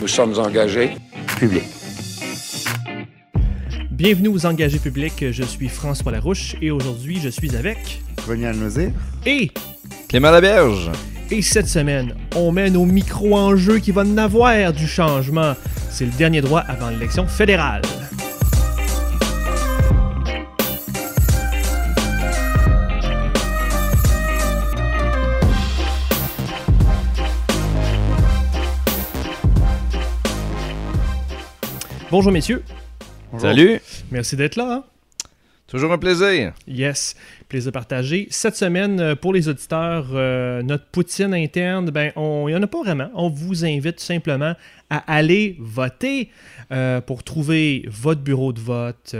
Nous sommes engagés. Public. Bienvenue aux Engagés publics, je suis François Larouche et aujourd'hui je suis avec... René. Et... Clément Laberge. Et cette semaine, on met nos micros en jeu qui va n'avoir du changement. C'est le dernier droit avant l'élection fédérale. Bonjour messieurs. Salut. Merci d'être là. Hein? Toujours un plaisir. Yes, plaisir partagé. Cette semaine, euh, pour les auditeurs, euh, notre poutine interne, ben, il n'y en a pas vraiment. On vous invite simplement à aller voter euh, pour trouver votre bureau de vote,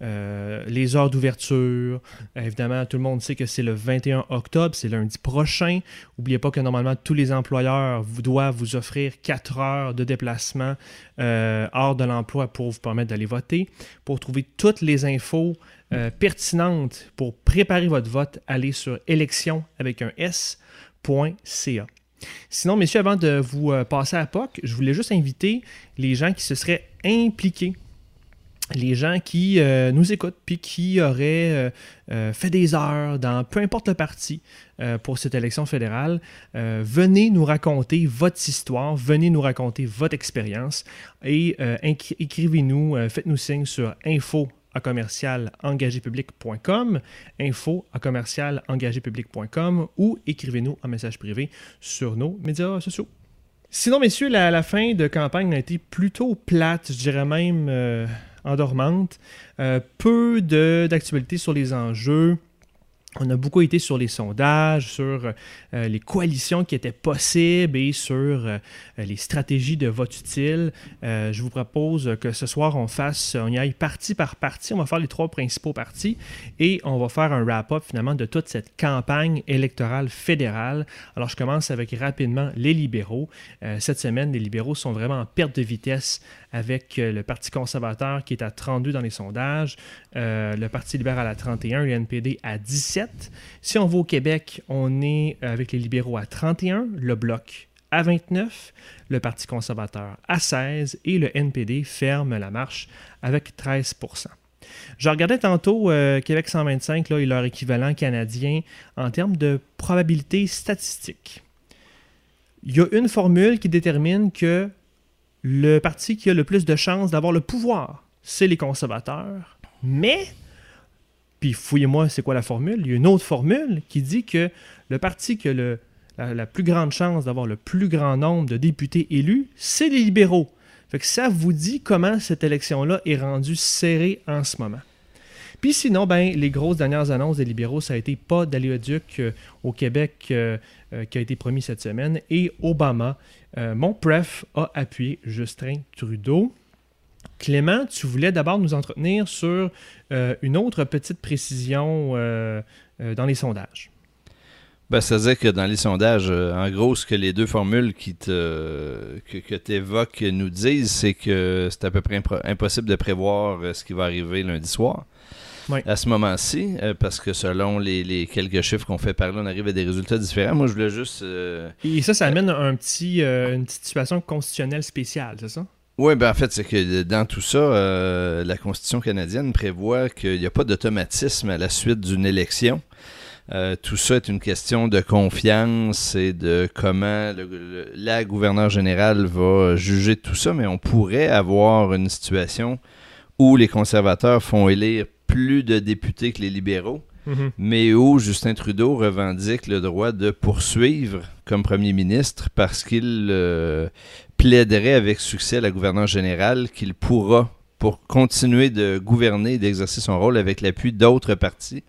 les heures d'ouverture. évidemment, tout le monde sait que c'est le 21 octobre, c'est lundi prochain. N'oubliez pas que normalement, tous les employeurs vous doivent vous offrir 4 heures de déplacement hors de l'emploi pour vous permettre d'aller voter. Pour trouver toutes les infos, euh, pertinente pour préparer votre vote, allez sur élection avec un S.ca. Sinon, messieurs, avant de vous euh, passer à POC, je voulais juste inviter les gens qui se seraient impliqués. Les gens qui euh, nous écoutent puis qui auraient fait des heures dans peu importe le parti pour cette élection fédérale, venez nous raconter votre histoire, venez nous raconter votre expérience et écrivez-nous, faites-nous signe sur info à commercial engagépublic.com, info à commercial engagépublic.com ou écrivez-nous un message privé sur nos médias sociaux. Sinon, messieurs, la, fin de campagne a été plutôt plate, je dirais même euh, endormante. Euh, peu d'actualité sur les enjeux. On a beaucoup été sur les sondages, sur euh, les coalitions qui étaient possibles et sur euh, les stratégies de vote utile. Euh, je vous propose que ce soir, on fasse, on y aille partie par partie. On va faire les trois principaux partis et on va faire un wrap-up finalement de toute cette campagne électorale fédérale. Alors, je commence avec rapidement les libéraux. cette semaine, les libéraux sont vraiment en perte de vitesse avec le Parti conservateur qui est à 32 dans les sondages, le Parti libéral à 31, le NPD à 17. Si on va au Québec, on est avec les libéraux à 31, le Bloc à 29, le Parti conservateur à 16 et le NPD ferme la marche avec 13% je regardais tantôt euh, Québec 125 là, et leur équivalent canadien en termes de probabilité statistique. Il y a une formule qui détermine que le parti qui a le plus de chances d'avoir le pouvoir, c'est les conservateurs. Mais puis fouillez-moi, c'est quoi la formule? Il y a une autre formule qui dit que le parti qui a la, plus grande chance d'avoir le plus grand nombre de députés élus, c'est les libéraux. Fait que ça vous dit comment cette élection-là est rendue serrée en ce moment. Puis sinon, ben, les grosses dernières annonces des libéraux, ça a été pas d'aléoduc euh, au Québec euh, euh, qui a été promis cette semaine et Obama. mon pref a appuyé Justin Trudeau. Clément, tu voulais d'abord nous entretenir sur euh, une autre petite précision euh, euh, dans les sondages. Ben, C'est-à-dire que dans les sondages, en gros, ce que les deux formules qui te, que, tu évoques nous disent, c'est que c'est à peu près impossible de prévoir ce qui va arriver lundi soir. À ce moment-ci, parce que selon les, quelques chiffres qu'on fait parler, on arrive à des résultats différents. Moi, je voulais juste. Et ça, ça amène un petit, une petite situation constitutionnelle spéciale, c'est ça? Oui, ben en fait, c'est que dans tout ça, euh, la Constitution canadienne prévoit qu'il n'y a pas d'automatisme à la suite d'une élection. Euh, tout ça est une question de confiance et de comment la gouverneure générale va juger tout ça, mais on pourrait avoir une situation où les conservateurs font élire plus de députés que les libéraux, mhm. mais où Justin Trudeau revendique le droit de poursuivre comme premier ministre parce qu'il euh, plaiderait avec succès à la gouverneure générale qu'il pourra, pour continuer de gouverner et d'exercer son rôle avec l'appui d'autres partis.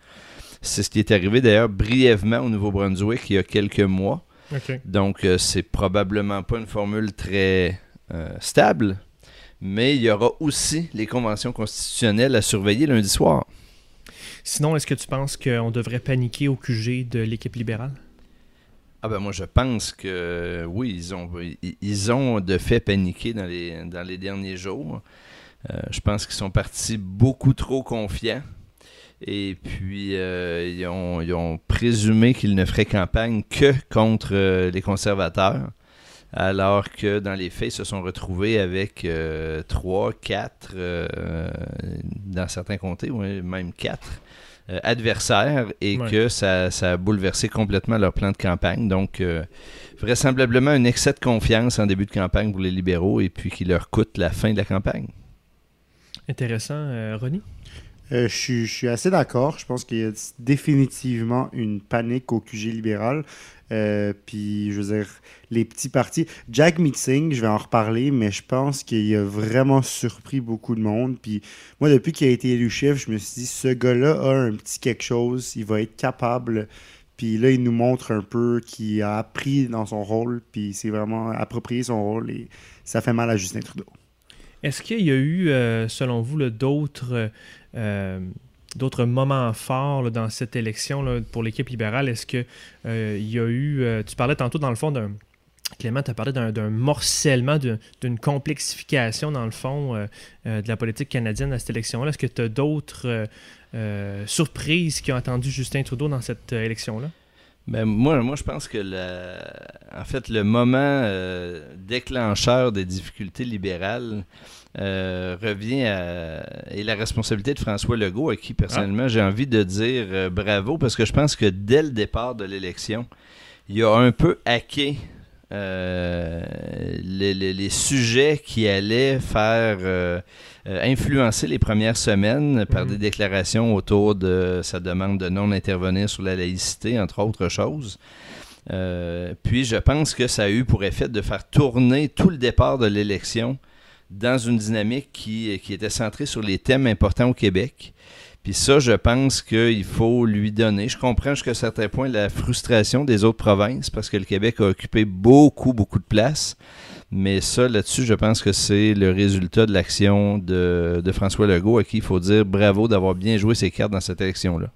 C'est ce qui est arrivé d'ailleurs brièvement au Nouveau-Brunswick il y a quelques mois. Donc, euh, c'est probablement pas une formule très euh, stable, mais il y aura aussi les conventions constitutionnelles à surveiller lundi soir. Sinon, est-ce que tu penses qu'on devrait paniquer au QG de l'équipe libérale? Ah ben moi je pense que oui, ils ont, ils ont de fait paniqué dans les, dans les derniers jours. Euh, je pense qu'ils sont partis beaucoup trop confiants. Et puis, euh, ils, ont, ils, ont, présumé qu'ils ne feraient campagne que contre euh, les conservateurs. alors que dans les faits, ils se sont retrouvés avec trois, quatre, dans certains comtés, même quatre adversaires, et que ça, ça, a bouleversé complètement leur plan de campagne. Donc, vraisemblablement un excès de confiance en début de campagne pour les libéraux, et puis qui leur coûte la fin de la campagne. Intéressant. Euh, Ronnie? Euh, je, suis, assez d'accord. Je pense qu'il y a définitivement une panique au QG libéral. Euh, puis, je veux dire, les petits partis. Jack Meeting, je vais en reparler, mais je pense qu'il a vraiment surpris beaucoup de monde. Puis, moi, depuis qu'il a été élu chef, je me suis dit, ce gars-là a un petit quelque chose. Il va être capable. Puis là, il nous montre un peu qu'il a appris dans son rôle. Puis, c'est vraiment approprié son rôle. Et ça fait mal à Justin Trudeau. Est-ce qu'il y a eu, euh, selon vous, d'autres d'autres moments forts dans cette élection pour l'équipe libérale? Est-ce qu'il euh, y a eu, tu parlais tantôt dans le fond d'un... Clément, tu as parlé d'un morcellement, d'une complexification, dans le fond, de la politique canadienne à cette élection-là. Est-ce que tu as d'autres surprises qui ont attendu Justin Trudeau dans cette élection-là? Ben, moi, moi, je pense que le, en fait, le moment euh, déclencheur des difficultés libérales euh, revient à et la responsabilité de François Legault, à qui personnellement j'ai envie de dire euh, bravo, parce que je pense que dès le départ de l'élection, il a un peu hacké les, les, sujets qui allaient faire euh, influencé les premières semaines par mhm. des déclarations autour de sa demande de non intervenir sur la laïcité, entre autres choses. Euh, puis je pense que ça a eu pour effet de faire tourner tout le départ de l'élection dans une dynamique qui, qui, était centrée sur les thèmes importants au Québec. Puis ça, je pense qu'il faut lui donner. Je comprends jusqu'à un certain point la frustration des autres provinces parce que le Québec a occupé beaucoup, beaucoup de place. Mais ça, là-dessus, je pense que c'est le résultat de l'action de, François Legault, à qui il faut dire bravo d'avoir bien joué ses cartes dans cette élection-là.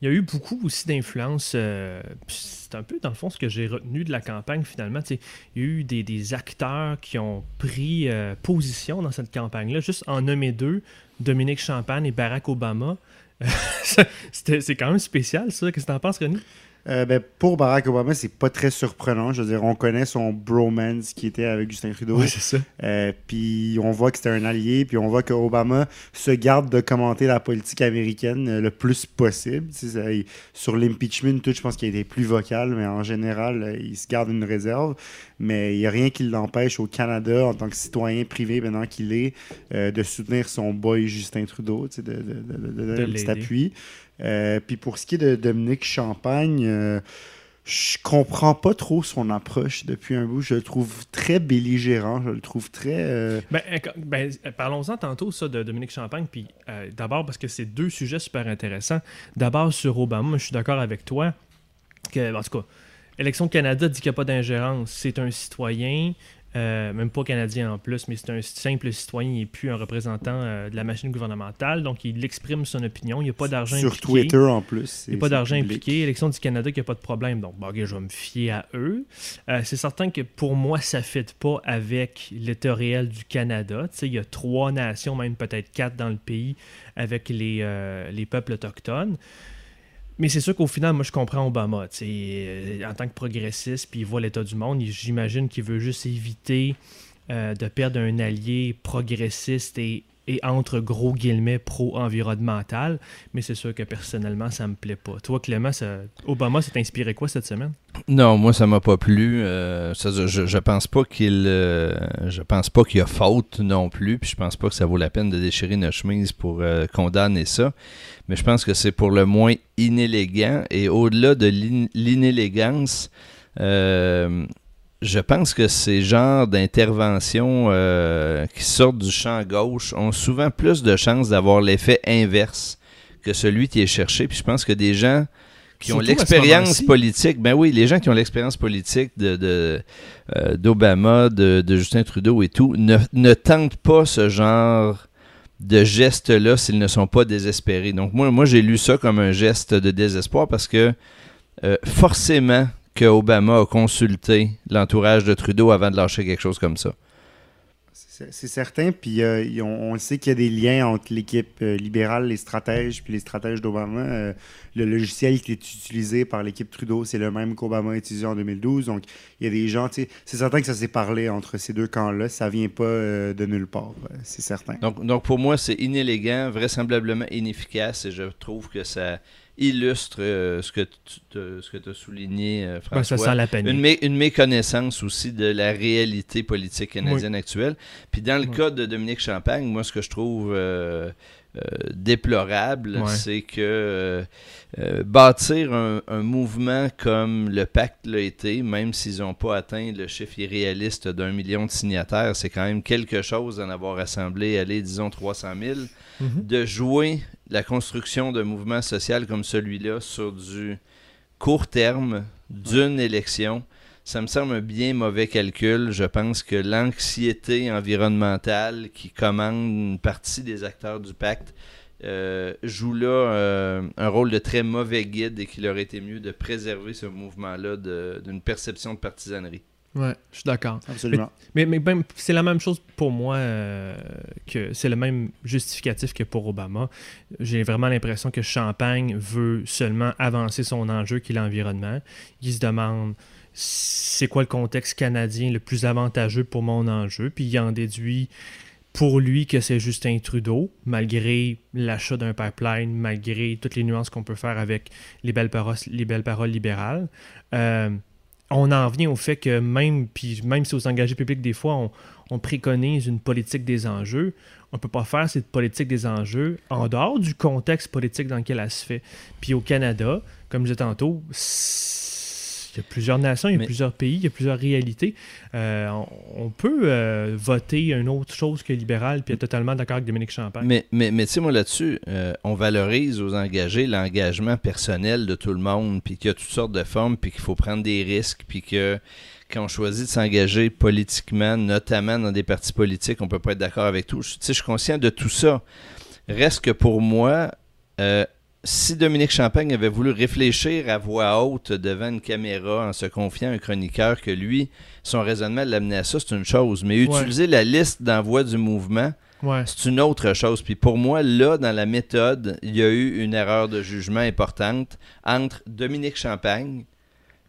Il y a eu beaucoup aussi d'influence. Euh, c'est un peu, dans le fond, ce que j'ai retenu de la campagne, finalement. il y a eu des, acteurs qui ont pris euh, position dans cette campagne-là. Juste en nommer deux, Dominique Champagne et Barack Obama. c'est quand même spécial, ça. Qu'est-ce que tu en penses, René? Euh, ben, pour Barack Obama, c'est pas très surprenant. Je veux dire, on connaît son bromance qui était avec Justin Trudeau. Oui, c'est ça. Euh, puis on voit que c'était un allié, puis on voit que Obama se garde de commenter la politique américaine euh, le plus possible. sur l'impeachment, tout, je pense qu'il a été plus vocal, mais en général, il se garde une réserve. Mais il n'y a rien qui l'empêche au Canada, en tant que citoyen privé, maintenant qu'il est, de soutenir son boy Justin Trudeau, de, de, de, donner un petit appui. Euh, puis pour ce qui est de Dominique Champagne, euh, je comprends pas trop son approche depuis un bout. Je le trouve très belligérant. Je le trouve très. Euh, ben, ben, parlons-en tantôt ça de Dominique Champagne. Puis d'abord parce que c'est deux sujets super intéressants. D'abord sur Obama, je suis d'accord avec toi que en tout cas, Élection Canada dit qu'il n'y a pas d'ingérence. C'est un citoyen. Euh, même pas canadien en plus, mais c'est un simple citoyen et plus un représentant euh, de la machine gouvernementale. Donc, il exprime son opinion. Il n'y a pas d'argent impliqué. Sur Twitter en plus. Il n'y a pas d'argent impliqué. Élection du Canada, il n'y a pas de problème. Donc, bon, je vais me fier à eux. Euh, c'est certain que pour moi, ça ne fit pas avec l'état réel du Canada. il y a trois nations, même peut-être quatre dans le pays, avec les, les peuples autochtones. Mais c'est sûr qu'au final, moi, je comprends Obama. Euh, en tant que progressiste, puis il voit l'état du monde, j'imagine qu'il veut juste éviter euh, de perdre un allié progressiste et et entre gros guillemets pro-environnemental, mais c'est sûr que personnellement, ça me plaît pas. Toi, Clément. Obama s'est inspiré quoi cette semaine? Non, moi, ça m'a pas plu. Euh, je, je, pense pas qu'il euh, je pense pas qu'il y a faute non plus, puis je pense pas que ça vaut la peine de déchirer notre chemise pour euh, condamner ça. Mais je pense que c'est pour le moins inélégant, et au-delà de l'inélégance, je pense que ces genres d'interventions euh, qui sortent du champ gauche ont souvent plus de chances d'avoir l'effet inverse que celui qui est cherché. Puis je pense que des gens qui ont l'expérience politique, ben oui, les gens qui ont l'expérience politique de, euh, d'Obama, de, Justin Trudeau et tout, ne, tentent pas ce genre de gestes-là s'ils ne sont pas désespérés. Donc moi, moi j'ai lu ça comme un geste de désespoir parce que euh, forcément que Obama a consulté l'entourage de Trudeau avant de lâcher quelque chose comme ça. C'est certain, puis euh, on, on, sait qu'il y a des liens entre l'équipe euh, libérale, les stratèges, puis les stratèges d'Obama. Euh, le logiciel qui est utilisé par l'équipe Trudeau, c'est le même qu'Obama a utilisé en 2012. Donc, il y a des gens, c'est certain que ça s'est parlé entre ces deux camps-là. Ça vient pas de nulle part, c'est certain. Donc, donc, pour moi, c'est inélégant, vraisemblablement inefficace, et je trouve que ça illustre euh, ce que tu as souligné, euh, ben, François. Une, méconnaissance aussi de la réalité politique canadienne actuelle. Puis dans le cas de Dominique Champagne, moi, ce que je trouve euh, déplorable, c'est que bâtir un, mouvement comme le pacte l'a été, même s'ils n'ont pas atteint le chiffre irréaliste d'un million de signataires, c'est quand même quelque chose d'en avoir assemblé, allez, disons 300 000, mm-hmm. de jouer la construction d'un mouvement social comme celui-là sur du court terme d'une élection, ça me semble un bien mauvais calcul. Je pense que l'anxiété environnementale qui commande une partie des acteurs du pacte euh, joue là euh, un rôle de très mauvais guide et qu'il aurait été mieux de préserver ce mouvement-là d'une perception de partisanerie. Ouais, je suis d'accord. Absolument. Mais, mais, c'est la même chose pour moi euh, que c'est le même justificatif que pour Obama. J'ai vraiment l'impression que Champagne veut seulement avancer son enjeu qui est l'environnement. Il se demande c'est quoi le contexte canadien le plus avantageux pour mon enjeu, puis il en déduit pour lui que c'est Justin Trudeau, malgré l'achat d'un pipeline, malgré toutes les nuances qu'on peut faire avec les belles paroles, les belles paroles libérales. Euh, on en vient au fait que même, puis même si aux engagés publics, des fois, on, préconise une politique des enjeux, on ne peut pas faire cette politique des enjeux en dehors du contexte politique dans lequel elle se fait. Puis au Canada, comme je disais tantôt, y a plusieurs nations, il y a plusieurs pays, il y a plusieurs réalités. Euh, on, peut euh, voter une autre chose que libéral, puis être totalement d'accord avec Dominique Champagne. Mais, mais, mais tu sais, moi là-dessus, euh, on valorise aux engagés l'engagement personnel de tout le monde, puis qu'il y a toutes sortes de formes, puis qu'il faut prendre des risques, puis que quand on choisit de s'engager politiquement, notamment dans des partis politiques, on peut pas être d'accord avec tout. Tu sais, je suis conscient de tout ça. Reste que pour moi, si Dominique Champagne avait voulu réfléchir à voix haute devant une caméra en se confiant à un chroniqueur que lui, son raisonnement l'amenait à ça, c'est une chose. Mais utiliser la liste d'envoi du mouvement, c'est une autre chose. Puis pour moi, là, dans la méthode, il y a eu une erreur de jugement importante entre Dominique Champagne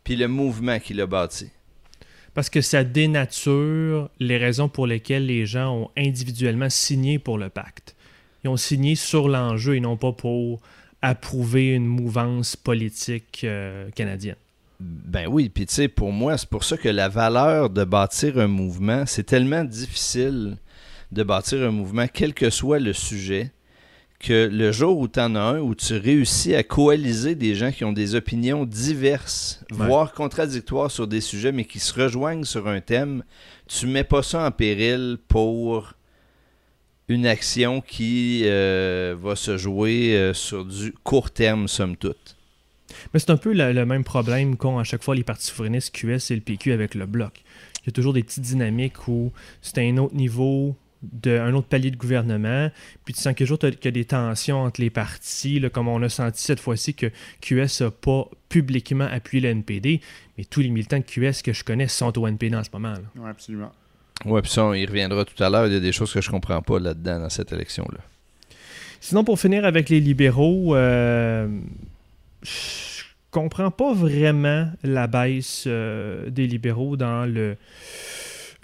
puis le mouvement qu'il a bâti. Parce que ça dénature les raisons pour lesquelles les gens ont individuellement signé pour le pacte. Ils ont signé sur l'enjeu et non pas pour approuver une mouvance politique euh, canadienne. Ben oui, puis tu sais, pour moi, c'est pour ça que la valeur de bâtir un mouvement, c'est tellement difficile de bâtir un mouvement, quel que soit le sujet, que le jour où tu en as un, où tu réussis à coaliser des gens qui ont des opinions diverses, voire contradictoires sur des sujets, mais qui se rejoignent sur un thème, tu mets pas ça en péril pour une action qui euh, va se jouer euh, sur du court terme, somme toute. Mais c'est un peu le, même problème qu'ont à chaque fois les partis souverainistes QS et le PQ avec le bloc. Il y a toujours des petites dynamiques où c'est un autre niveau, de, un autre palier de gouvernement, puis tu sens qu'il y a des tensions entre les partis, comme on a senti cette fois-ci que QS n'a pas publiquement appuyé le NPD, mais tous les militants de QS que je connais sont au NPD en ce moment. Oui, absolument. Oui, puis ça, on y reviendra tout à l'heure. Il y a des choses que je comprends pas là-dedans, dans cette élection-là. Sinon, pour finir avec les libéraux, euh, je comprends pas vraiment la baisse euh, des libéraux dans le,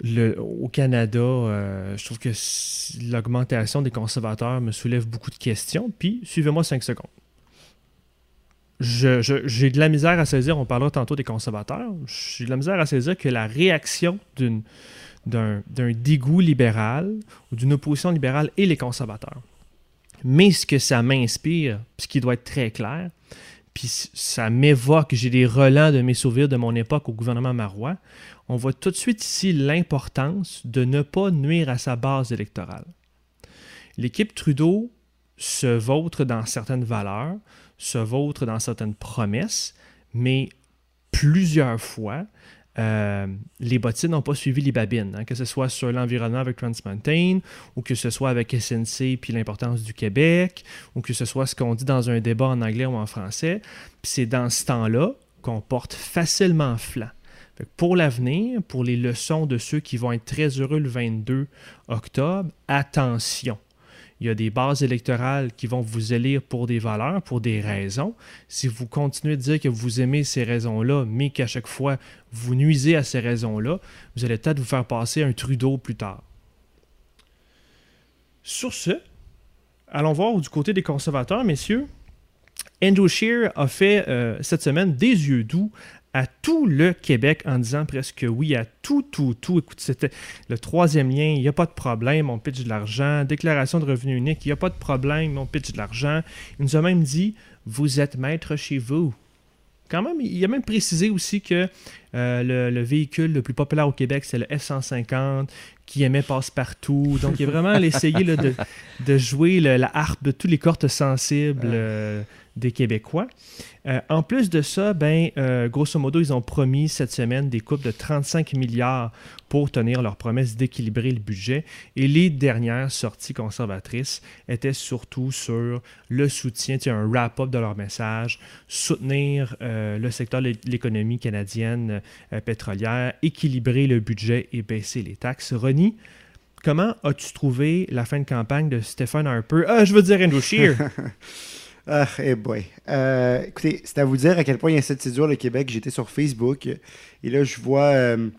le au Canada. Euh, je trouve que l'augmentation des conservateurs me soulève beaucoup de questions. Puis, suivez-moi cinq secondes. J'ai de la misère à saisir, on parlera tantôt des conservateurs, j'ai de la misère à saisir que la réaction d'une d'un dégoût libéral ou d'une opposition libérale et les conservateurs. Mais ce que ça m'inspire, ce qui doit être très clair, puis ça m'évoque, j'ai des relents de mes souvenirs de mon époque au gouvernement marois, on voit tout de suite ici l'importance de ne pas nuire à sa base électorale. L'équipe Trudeau se vautre dans certaines valeurs, se vautre dans certaines promesses, mais plusieurs fois, euh, les bottines n'ont pas suivi les babines, hein, que ce soit sur l'environnement avec Trans Mountain, ou que ce soit avec SNC puis l'importance du Québec, ou que ce soit ce qu'on dit dans un débat en anglais ou en français. Puis c'est dans ce temps-là qu'on porte facilement flanc pour l'avenir, pour les leçons de ceux qui vont être très heureux le 22 octobre, attention. Il y a des bases électorales qui vont vous élire pour des valeurs, pour des raisons. Si vous continuez de dire que vous aimez ces raisons-là, mais qu'à chaque fois vous nuisez à ces raisons-là, vous allez peut-être vous faire passer un Trudeau plus tard. Sur ce, allons voir du côté des conservateurs, messieurs. Andrew Scheer a fait euh, cette semaine des yeux doux à tout le Québec en disant presque oui à tout, tout, tout. Écoute, c'était le troisième lien, il n'y a pas de problème, on pitch de l'argent. Déclaration de revenu unique, il n'y a pas de problème, on pitch de l'argent. Il nous a même dit, vous êtes maître chez vous. Quand même, il a même précisé aussi que euh, le, véhicule le plus populaire au Québec, c'est le F-150, qui aimait passe-partout. Donc, il a vraiment essayé de, de, jouer la harpe de tous les cordes sensibles. Euh, des Québécois. Euh, en plus de ça, ben, euh, grosso modo, ils ont promis cette semaine des coupes de 35 milliards pour tenir leur promesse d'équilibrer le budget. Et les dernières sorties conservatrices étaient surtout sur le soutien, un wrap-up de leur message, soutenir euh, le secteur de l'économie canadienne pétrolière, équilibrer le budget et baisser les taxes. Ronnie, comment as-tu trouvé la fin de campagne de Stephen Harper? je veux dire Andrew Scheer. Ah, hey boy. Euh, écoutez, c'est à vous dire à quel point il y a cette le Québec. J'étais sur Facebook et là, je vois euh,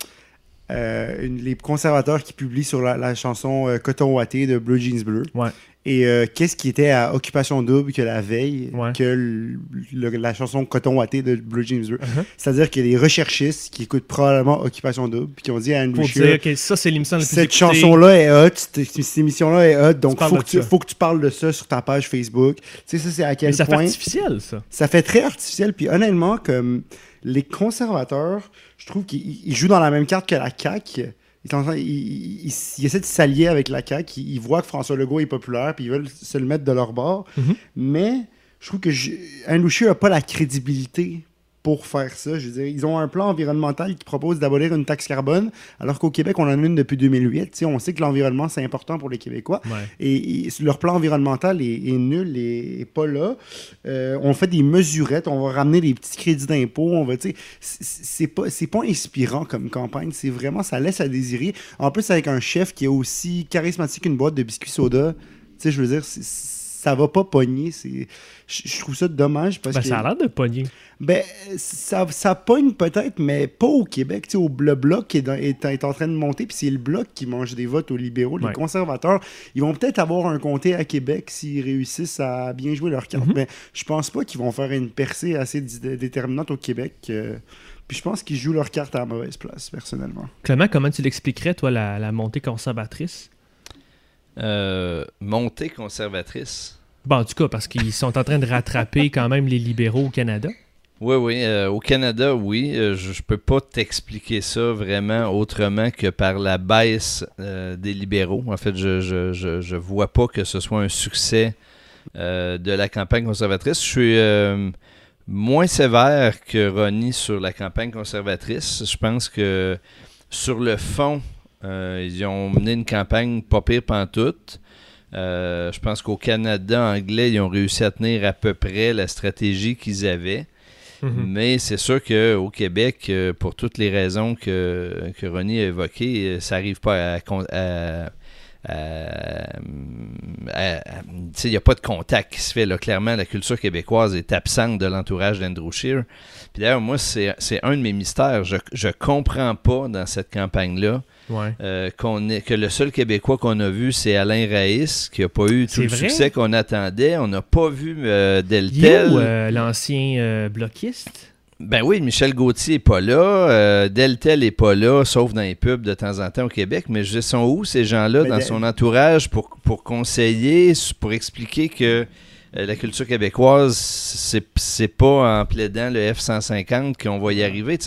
euh, les conservateurs qui publient sur la, chanson Coton Watté de Blue Jeans Bleu. Ouais. Et euh, qu'est-ce qui était à Occupation Double que la veille que la chanson Coton Watté de Blue Jeans Bleu? Uh-huh. C'est-à-dire qu'il y a des recherchistes qui écoutent probablement Occupation Double puis qui ont dit à Pour dire que ça, c'est l'émission Cette chanson-là est hot, cette émission-là est hot, donc faut que, tu, faut que tu parles de ça sur ta page Facebook. Tu sais, ça, c'est à quel Mais ça point... fait artificiel, ça. Ça fait très artificiel, puis honnêtement, comme les conservateurs, je trouve qu'ils jouent dans la même carte que la CAQ il, essaie de s'allier avec la CAQ. Il, voit que François Legault est populaire, puis ils veulent se le mettre de leur bord. Mm-hmm. Mais je trouve que Andrew n'a pas la crédibilité pour faire ça. Je veux dire, ils ont un plan environnemental qui propose d'abolir une taxe carbone, alors qu'au Québec, on en a une depuis 2008. on sait que l'environnement, c'est important pour les Québécois. Et, leur plan environnemental est, nul et, pas là. Euh, on fait des mesurettes, on va ramener des petits crédits d'impôt. On va, c'est pas, pas inspirant comme campagne. C'est vraiment, ça laisse à désirer. En plus, avec un chef qui est aussi charismatique qu'une boîte de biscuits soda. Tu je veux dire, ça va pas pogner. Je trouve ça dommage parce ben, que. Ça a l'air de pogner. Ben, ça, ça pogne peut-être, mais pas au Québec. au, le bloc est, est, en train de monter, puis c'est le bloc qui mange des votes aux libéraux. Les conservateurs, ils vont peut-être avoir un comté à Québec s'ils réussissent à bien jouer leur carte. Mhm. Mais je pense pas qu'ils vont faire une percée assez déterminante au Québec. Euh, puis je pense qu'ils jouent leur carte à la mauvaise place, personnellement. Clément, comment tu l'expliquerais, toi, la, la montée conservatrice? Euh, montée conservatrice. Bon, en tout cas, parce qu'ils sont en train de rattraper quand même les libéraux au Canada. Oui, oui. Euh, au Canada, oui. Euh, je ne peux pas t'expliquer ça vraiment autrement que par la baisse des libéraux. En fait, je ne je, je, vois pas que ce soit un succès de la campagne conservatrice. Je suis moins sévère que Ronnie sur la campagne conservatrice. Je pense que sur le fond, ils ont mené une campagne pas pire pantoute. Euh, je pense qu'au Canada anglais, ils ont réussi à tenir à peu près la stratégie qu'ils avaient. Mhm. Mais c'est sûr qu'au Québec, euh, pour toutes les raisons que, que Ronnie a évoquées, ça n'arrive pas à, il n'y a pas de contact qui se fait. Là. Clairement, la culture québécoise est absente de l'entourage d'Andrew Scheer. Puis d'ailleurs, moi, c'est un de mes mystères. Je ne comprends pas dans cette campagne-là euh, qu'on est, que le seul Québécois qu'on a vu, c'est Alain Raïs, qui n'a pas eu tout le succès qu'on attendait. On n'a pas vu euh, Deltel. Euh, l'ancien bloquiste? Ben oui, Michel Gauthier n'est pas là. Deltel n'est pas là, sauf dans les pubs de temps en temps au Québec. Mais je sont où ces gens-là dans son entourage pour, pour conseiller, pour expliquer que la culture québécoise, c'est pas en plaidant le F-150 qu'on va y arriver.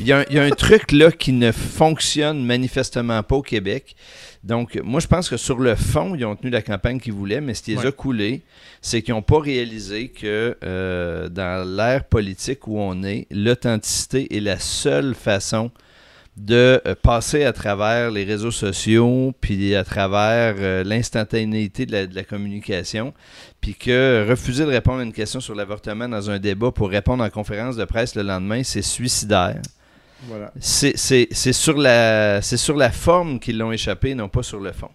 Il y, a un truc là qui ne fonctionne manifestement pas au Québec. Donc, moi, je pense que sur le fond, ils ont tenu la campagne qu'ils voulaient, mais ce qui les a coulés, c'est qu'ils n'ont pas réalisé que euh, dans l'ère politique où on est, l'authenticité est la seule façon de euh, passer à travers les réseaux sociaux, puis à travers euh, l'instantanéité de la, communication, puis que refuser de répondre à une question sur l'avortement dans un débat pour répondre en conférence de presse le lendemain, c'est suicidaire. Voilà. C'est sur, la- sur la forme qu'ils l'ont échappé, non pas sur le fond.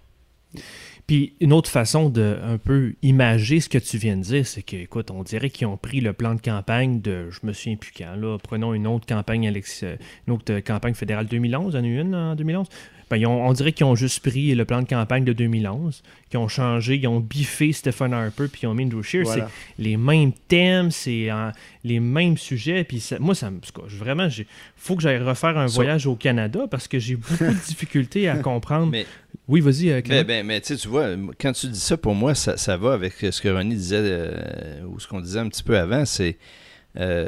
Puis une autre façon de un peu imager ce que tu viens de dire, c'est que, on dirait qu'ils ont pris le plan de campagne de, je me souviens plus là, prenons une autre campagne, Alex- euh, une autre euh, campagne fédérale 2011, il y en en 2011. Ben, ils ont- on dirait qu'ils ont juste pris le plan de campagne de 2011, qu'ils ont changé, ils ont biffé Stephen Harper, puis ils ont mis Andrew. Voilà. C'est les mêmes thèmes, c'est euh, les mêmes sujets. Puis ça- moi, ça me. Vraiment, il faut que j'aille refaire un voyage au Canada parce que j'ai beaucoup de difficultés à comprendre. Mais Oui, vas-y, euh, Ben, ben, mais tu vois, quand tu dis ça, pour moi, ça, ça va avec ce que Ronnie disait, euh, ou ce qu'on disait un petit peu avant, c'est euh,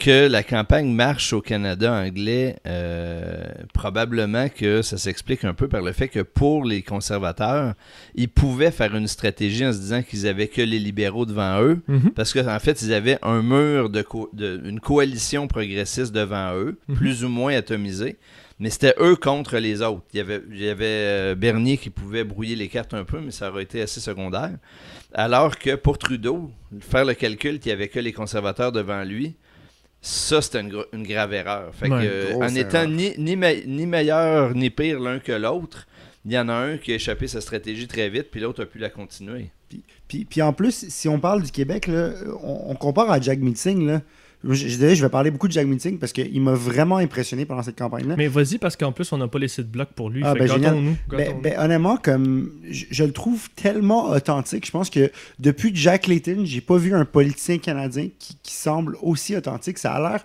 que la campagne marche au Canada anglais, euh, probablement que ça s'explique un peu par le fait que pour les conservateurs, ils pouvaient faire une stratégie en se disant qu'ils avaient que les libéraux devant eux, Mhm. parce qu'en fait, ils avaient un mur, de, co- de- une coalition progressiste devant eux, Mhm. plus ou moins atomisée. Mais c'était eux contre les autres. Il y avait, il y avait euh, Bernier qui pouvait brouiller les cartes un peu, mais ça aurait été assez secondaire. Alors que pour Trudeau, faire le calcul qu'il n'y avait que les conservateurs devant lui, ça, c'était une, une grave erreur. Fait Ouais, euh, en étant ni, ni, me- ni meilleur ni pire l'un que l'autre, il y en a un qui a échappé sa stratégie très vite, puis l'autre a pu la continuer. Puis, puis en plus, si on parle du Québec, là, on, on compare à Jack Meeting. Là. Je, je, vais parler beaucoup de Jack Meeting parce qu'il m'a vraiment impressionné pendant cette campagne-là. Mais vas-y, parce qu'en plus, on n'a pas laissé de bloc pour lui. Ah, fait ben, que génial. gâtons-nous, Ben, ben, honnêtement, comme je, je le trouve tellement authentique. Je pense que depuis Jack Layton, j'ai pas vu un politicien canadien qui, qui semble aussi authentique. Ça a l'air.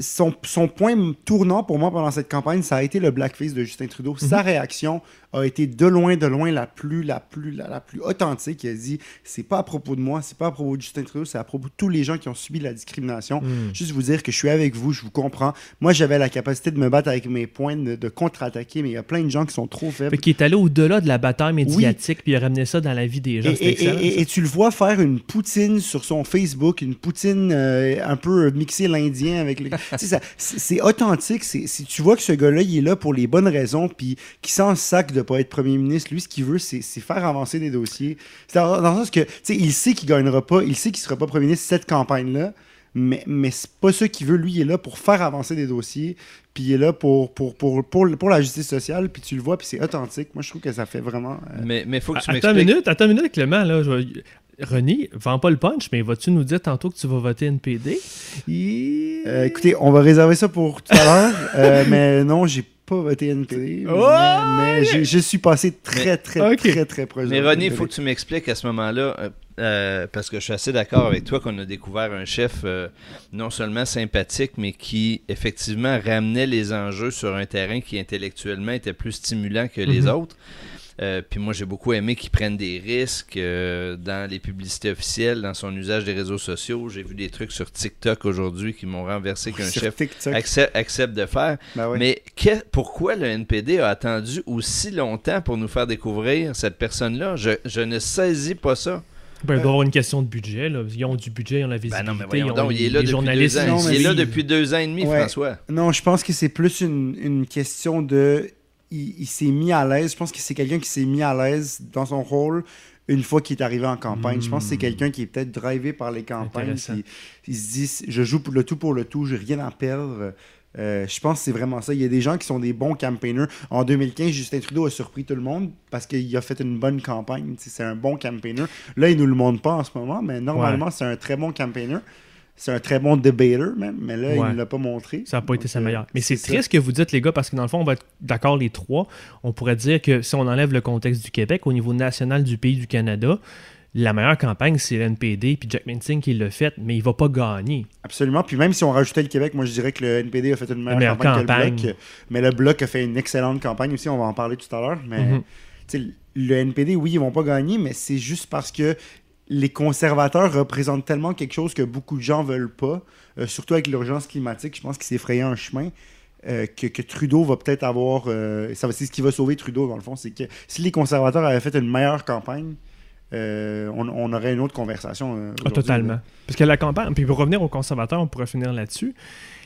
Son, son point tournant pour moi pendant cette campagne, ça a été le blackface de Justin Trudeau. Sa réaction a été de loin, de loin la plus, la plus, la, la plus authentique. Il a dit c'est pas à propos de moi, c'est pas à propos de Justin Trudeau, c'est à propos de tous les gens qui ont subi la discrimination. Hmm. Juste vous dire que je suis avec vous, je vous comprends. Moi, j'avais la capacité de me battre avec mes points, de, de contre-attaquer, mais il y a plein de gens qui sont trop faibles. Qu'il est allé au-delà de la bataille médiatique, puis il a ramené ça dans la vie des gens. Et, et- tu le vois faire une poutine sur son Facebook, une poutine euh, un peu mixée l'indien avec ça- c'est authentique. tu vois que ce gars-là, il est là pour les bonnes raisons, puis qui sent le sac de pas être premier ministre. Lui, ce qu'il veut, c'est faire avancer des dossiers. C'est dans, dans le sens que, tu sais, il sait qu'il gagnera pas, il sait qu'il sera pas premier ministre cette campagne-là, mais, mais c'est pas ça qu'il veut. Lui, il est là pour faire avancer des dossiers, puis il est là pour, pour, pour, pour, pour la justice sociale, puis tu le vois, puis c'est authentique. Moi, je trouve que ça fait vraiment... euh, Mais il faut que tu Attends une minute, attends une minute, Clément. Là, je vais- René, vends pas le punch, mais vas-tu nous dire tantôt que tu vas voter NPD? Il- Euh, écoutez, on va réserver ça pour tout à l'heure. Euh, mais non, j'ai pas voté NPD. Oh, mais mais j'ai- je suis passé très, Mais- très, très, très proche. de Mais René, il faut que tu m'expliques à ce moment-là, euh, parce que je suis assez d'accord avec toi qu'on a découvert un chef euh, non seulement sympathique, mais qui effectivement ramenait les enjeux sur un terrain qui intellectuellement était plus stimulant que les Mhm. autres. Euh, puis moi, j'ai beaucoup aimé qu'il prenne des risques euh, dans les publicités officielles, dans son usage des réseaux sociaux. J'ai vu des trucs sur TikTok aujourd'hui qui m'ont renversé qu'un chef accepte, accepte de faire. Ben. Mais que- pourquoi le NPD a attendu aussi longtemps pour nous faire découvrir cette personne-là? Je, je ne saisis pas ça. Ben, il doit y avoir une question de budget. Là. Ils ont du budget, ils ont la visibilité. Ben non, mais voyons ils ont donc, il est les là depuis journalistes. deux ans. Non, mais il est là depuis deux ans et demi, Ouais. François. Non, je pense que c'est plus une, une question de. Il, il s'est mis à l'aise. Je pense que c'est quelqu'un qui s'est mis à l'aise dans son rôle une fois qu'il est arrivé en campagne. Je pense que c'est Hmm. quelqu'un qui est peut-être drivé par les campagnes. Il se dit je joue pour le tout pour le tout, j'ai rien à perdre. Euh, je pense que c'est vraiment ça. Il y a des gens qui sont des bons campaigners. En 2015, Justin Trudeau a surpris tout le monde parce qu'il a fait une bonne campagne. C'est un bon campaigner. Là, il nous le montre pas en ce moment, mais normalement, c'est un très bon campaigner. C'est un très bon debater, même. Mais là, il ne l'a pas montré. Ça n'a pas été Donc, sa euh, meilleure. Mais c'est triste ce que vous dites, les gars, parce que dans le fond, on va être d'accord les trois. On pourrait dire que si on enlève le contexte du Québec, au niveau national du pays du Canada, la meilleure campagne, c'est l'NPD, puis Jack Mincing qui l'a fait, mais il va pas gagner. Absolument. Puis même si on rajoutait le Québec, moi je dirais que le NPD a fait une meilleure, meilleure campagne, que le Bloc. Mais le Bloc a fait une excellente campagne aussi. On va en parler tout à l'heure. Mais Mhm. le NPD, oui, ils vont pas gagner, mais c'est juste parce que les conservateurs représentent tellement quelque chose que beaucoup de gens veulent pas, euh, surtout avec l'urgence climatique. Je pense qu'il s'est frayé un chemin. euh, que, que Trudeau va peut-être avoir. euh, c'est ce qui va sauver Trudeau, dans le fond. C'est que si les conservateurs avaient fait une meilleure campagne, euh, on, on aurait une autre conversation. euh, Ah, totalement. là. Parce que la campagne, puis pour revenir aux conservateurs, on pourrait finir là-dessus.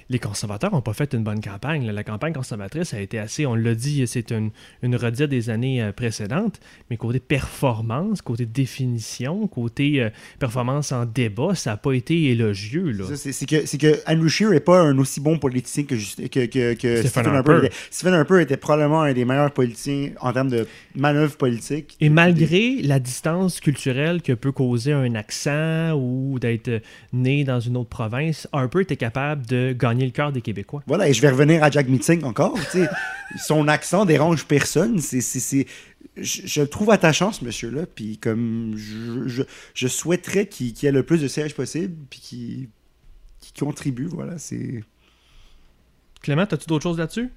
Les conservateurs n'ont pas fait une bonne campagne. La campagne conservatrice a été assez, on l'a dit, c'est une, une redite des années euh, précédentes, mais côté performance, côté définition, côté euh, performance en débat, ça n'a pas été élogieux. C'est que, que Andrew Scheer n'est pas un aussi bon politicien que, que, que, que Stephen, Harper. Stephen Harper était probablement un des meilleurs politiciens en termes de manœuvre politique. Et malgré la distance culturelle que peut causer un accent ou d'être né dans une autre province, Harper était capable de gagner le cœur des Québécois. Voilà, et je vais revenir à Jack Meeting encore. son accent dérange personne. C'est, c'est, je, je, le trouve attachant, ce monsieur-là. Puis comme je, je, souhaiterais qu'il, ait le plus de sièges possible, puis qu'il, qu'il contribue. Voilà, c'est. Clément, as-tu d'autres choses là-dessus?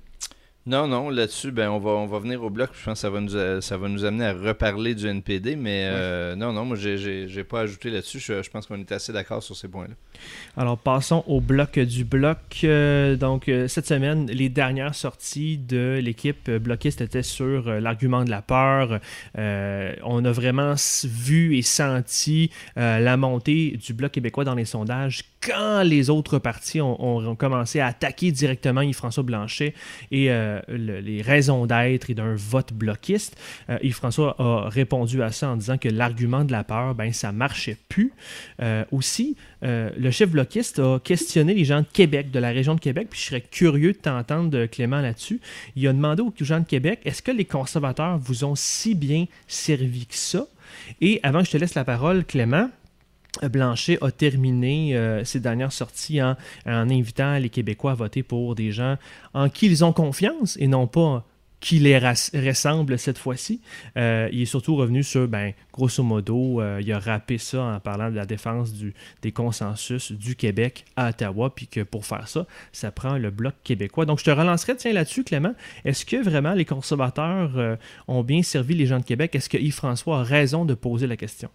Non, non, là-dessus, ben, on, va, on va venir au bloc. Je pense que ça va nous, euh, ça va nous amener à reparler du NPD. Mais euh, non, non, moi, j'ai pas ajouté là-dessus. Je, pense qu'on est assez d'accord sur ces points-là. Alors, passons au bloc du bloc. Euh, donc, cette semaine, les dernières sorties de l'équipe bloquiste étaient sur l'argument de la peur. on a vraiment vu et senti la montée du bloc québécois dans les sondages quand les autres partis ont, commencé à attaquer directement Yves-François Blanchet et euh, les raisons d'être et d'un vote bloquiste, euh, Yves-François a répondu à ça en disant que l'argument de la peur, ben, ça marchait plus. Euh, aussi, le chef bloquiste a questionné les gens de Québec, de la région de Québec, puis je serais curieux de t'entendre, Clément, là-dessus. Il a demandé aux gens de Québec, est-ce que les conservateurs vous ont si bien servi que ça? Et avant que je te laisse la parole, Clément, Blanchet a terminé euh, ses dernières sorties en, invitant les Québécois à voter pour des gens en qui ils ont confiance et non pas qui les ressemblent cette fois-ci. Euh, il est surtout revenu sur, ben, grosso modo, euh, il a rappé ça en parlant de la défense du, des consensus du Québec à Ottawa, puis que pour faire ça, ça prend le bloc québécois. Donc, je te relancerai, tiens, là-dessus, Clément. Est-ce que vraiment les conservateurs ont bien servi les gens de Québec? Est-ce que Yves-François a raison de poser la question?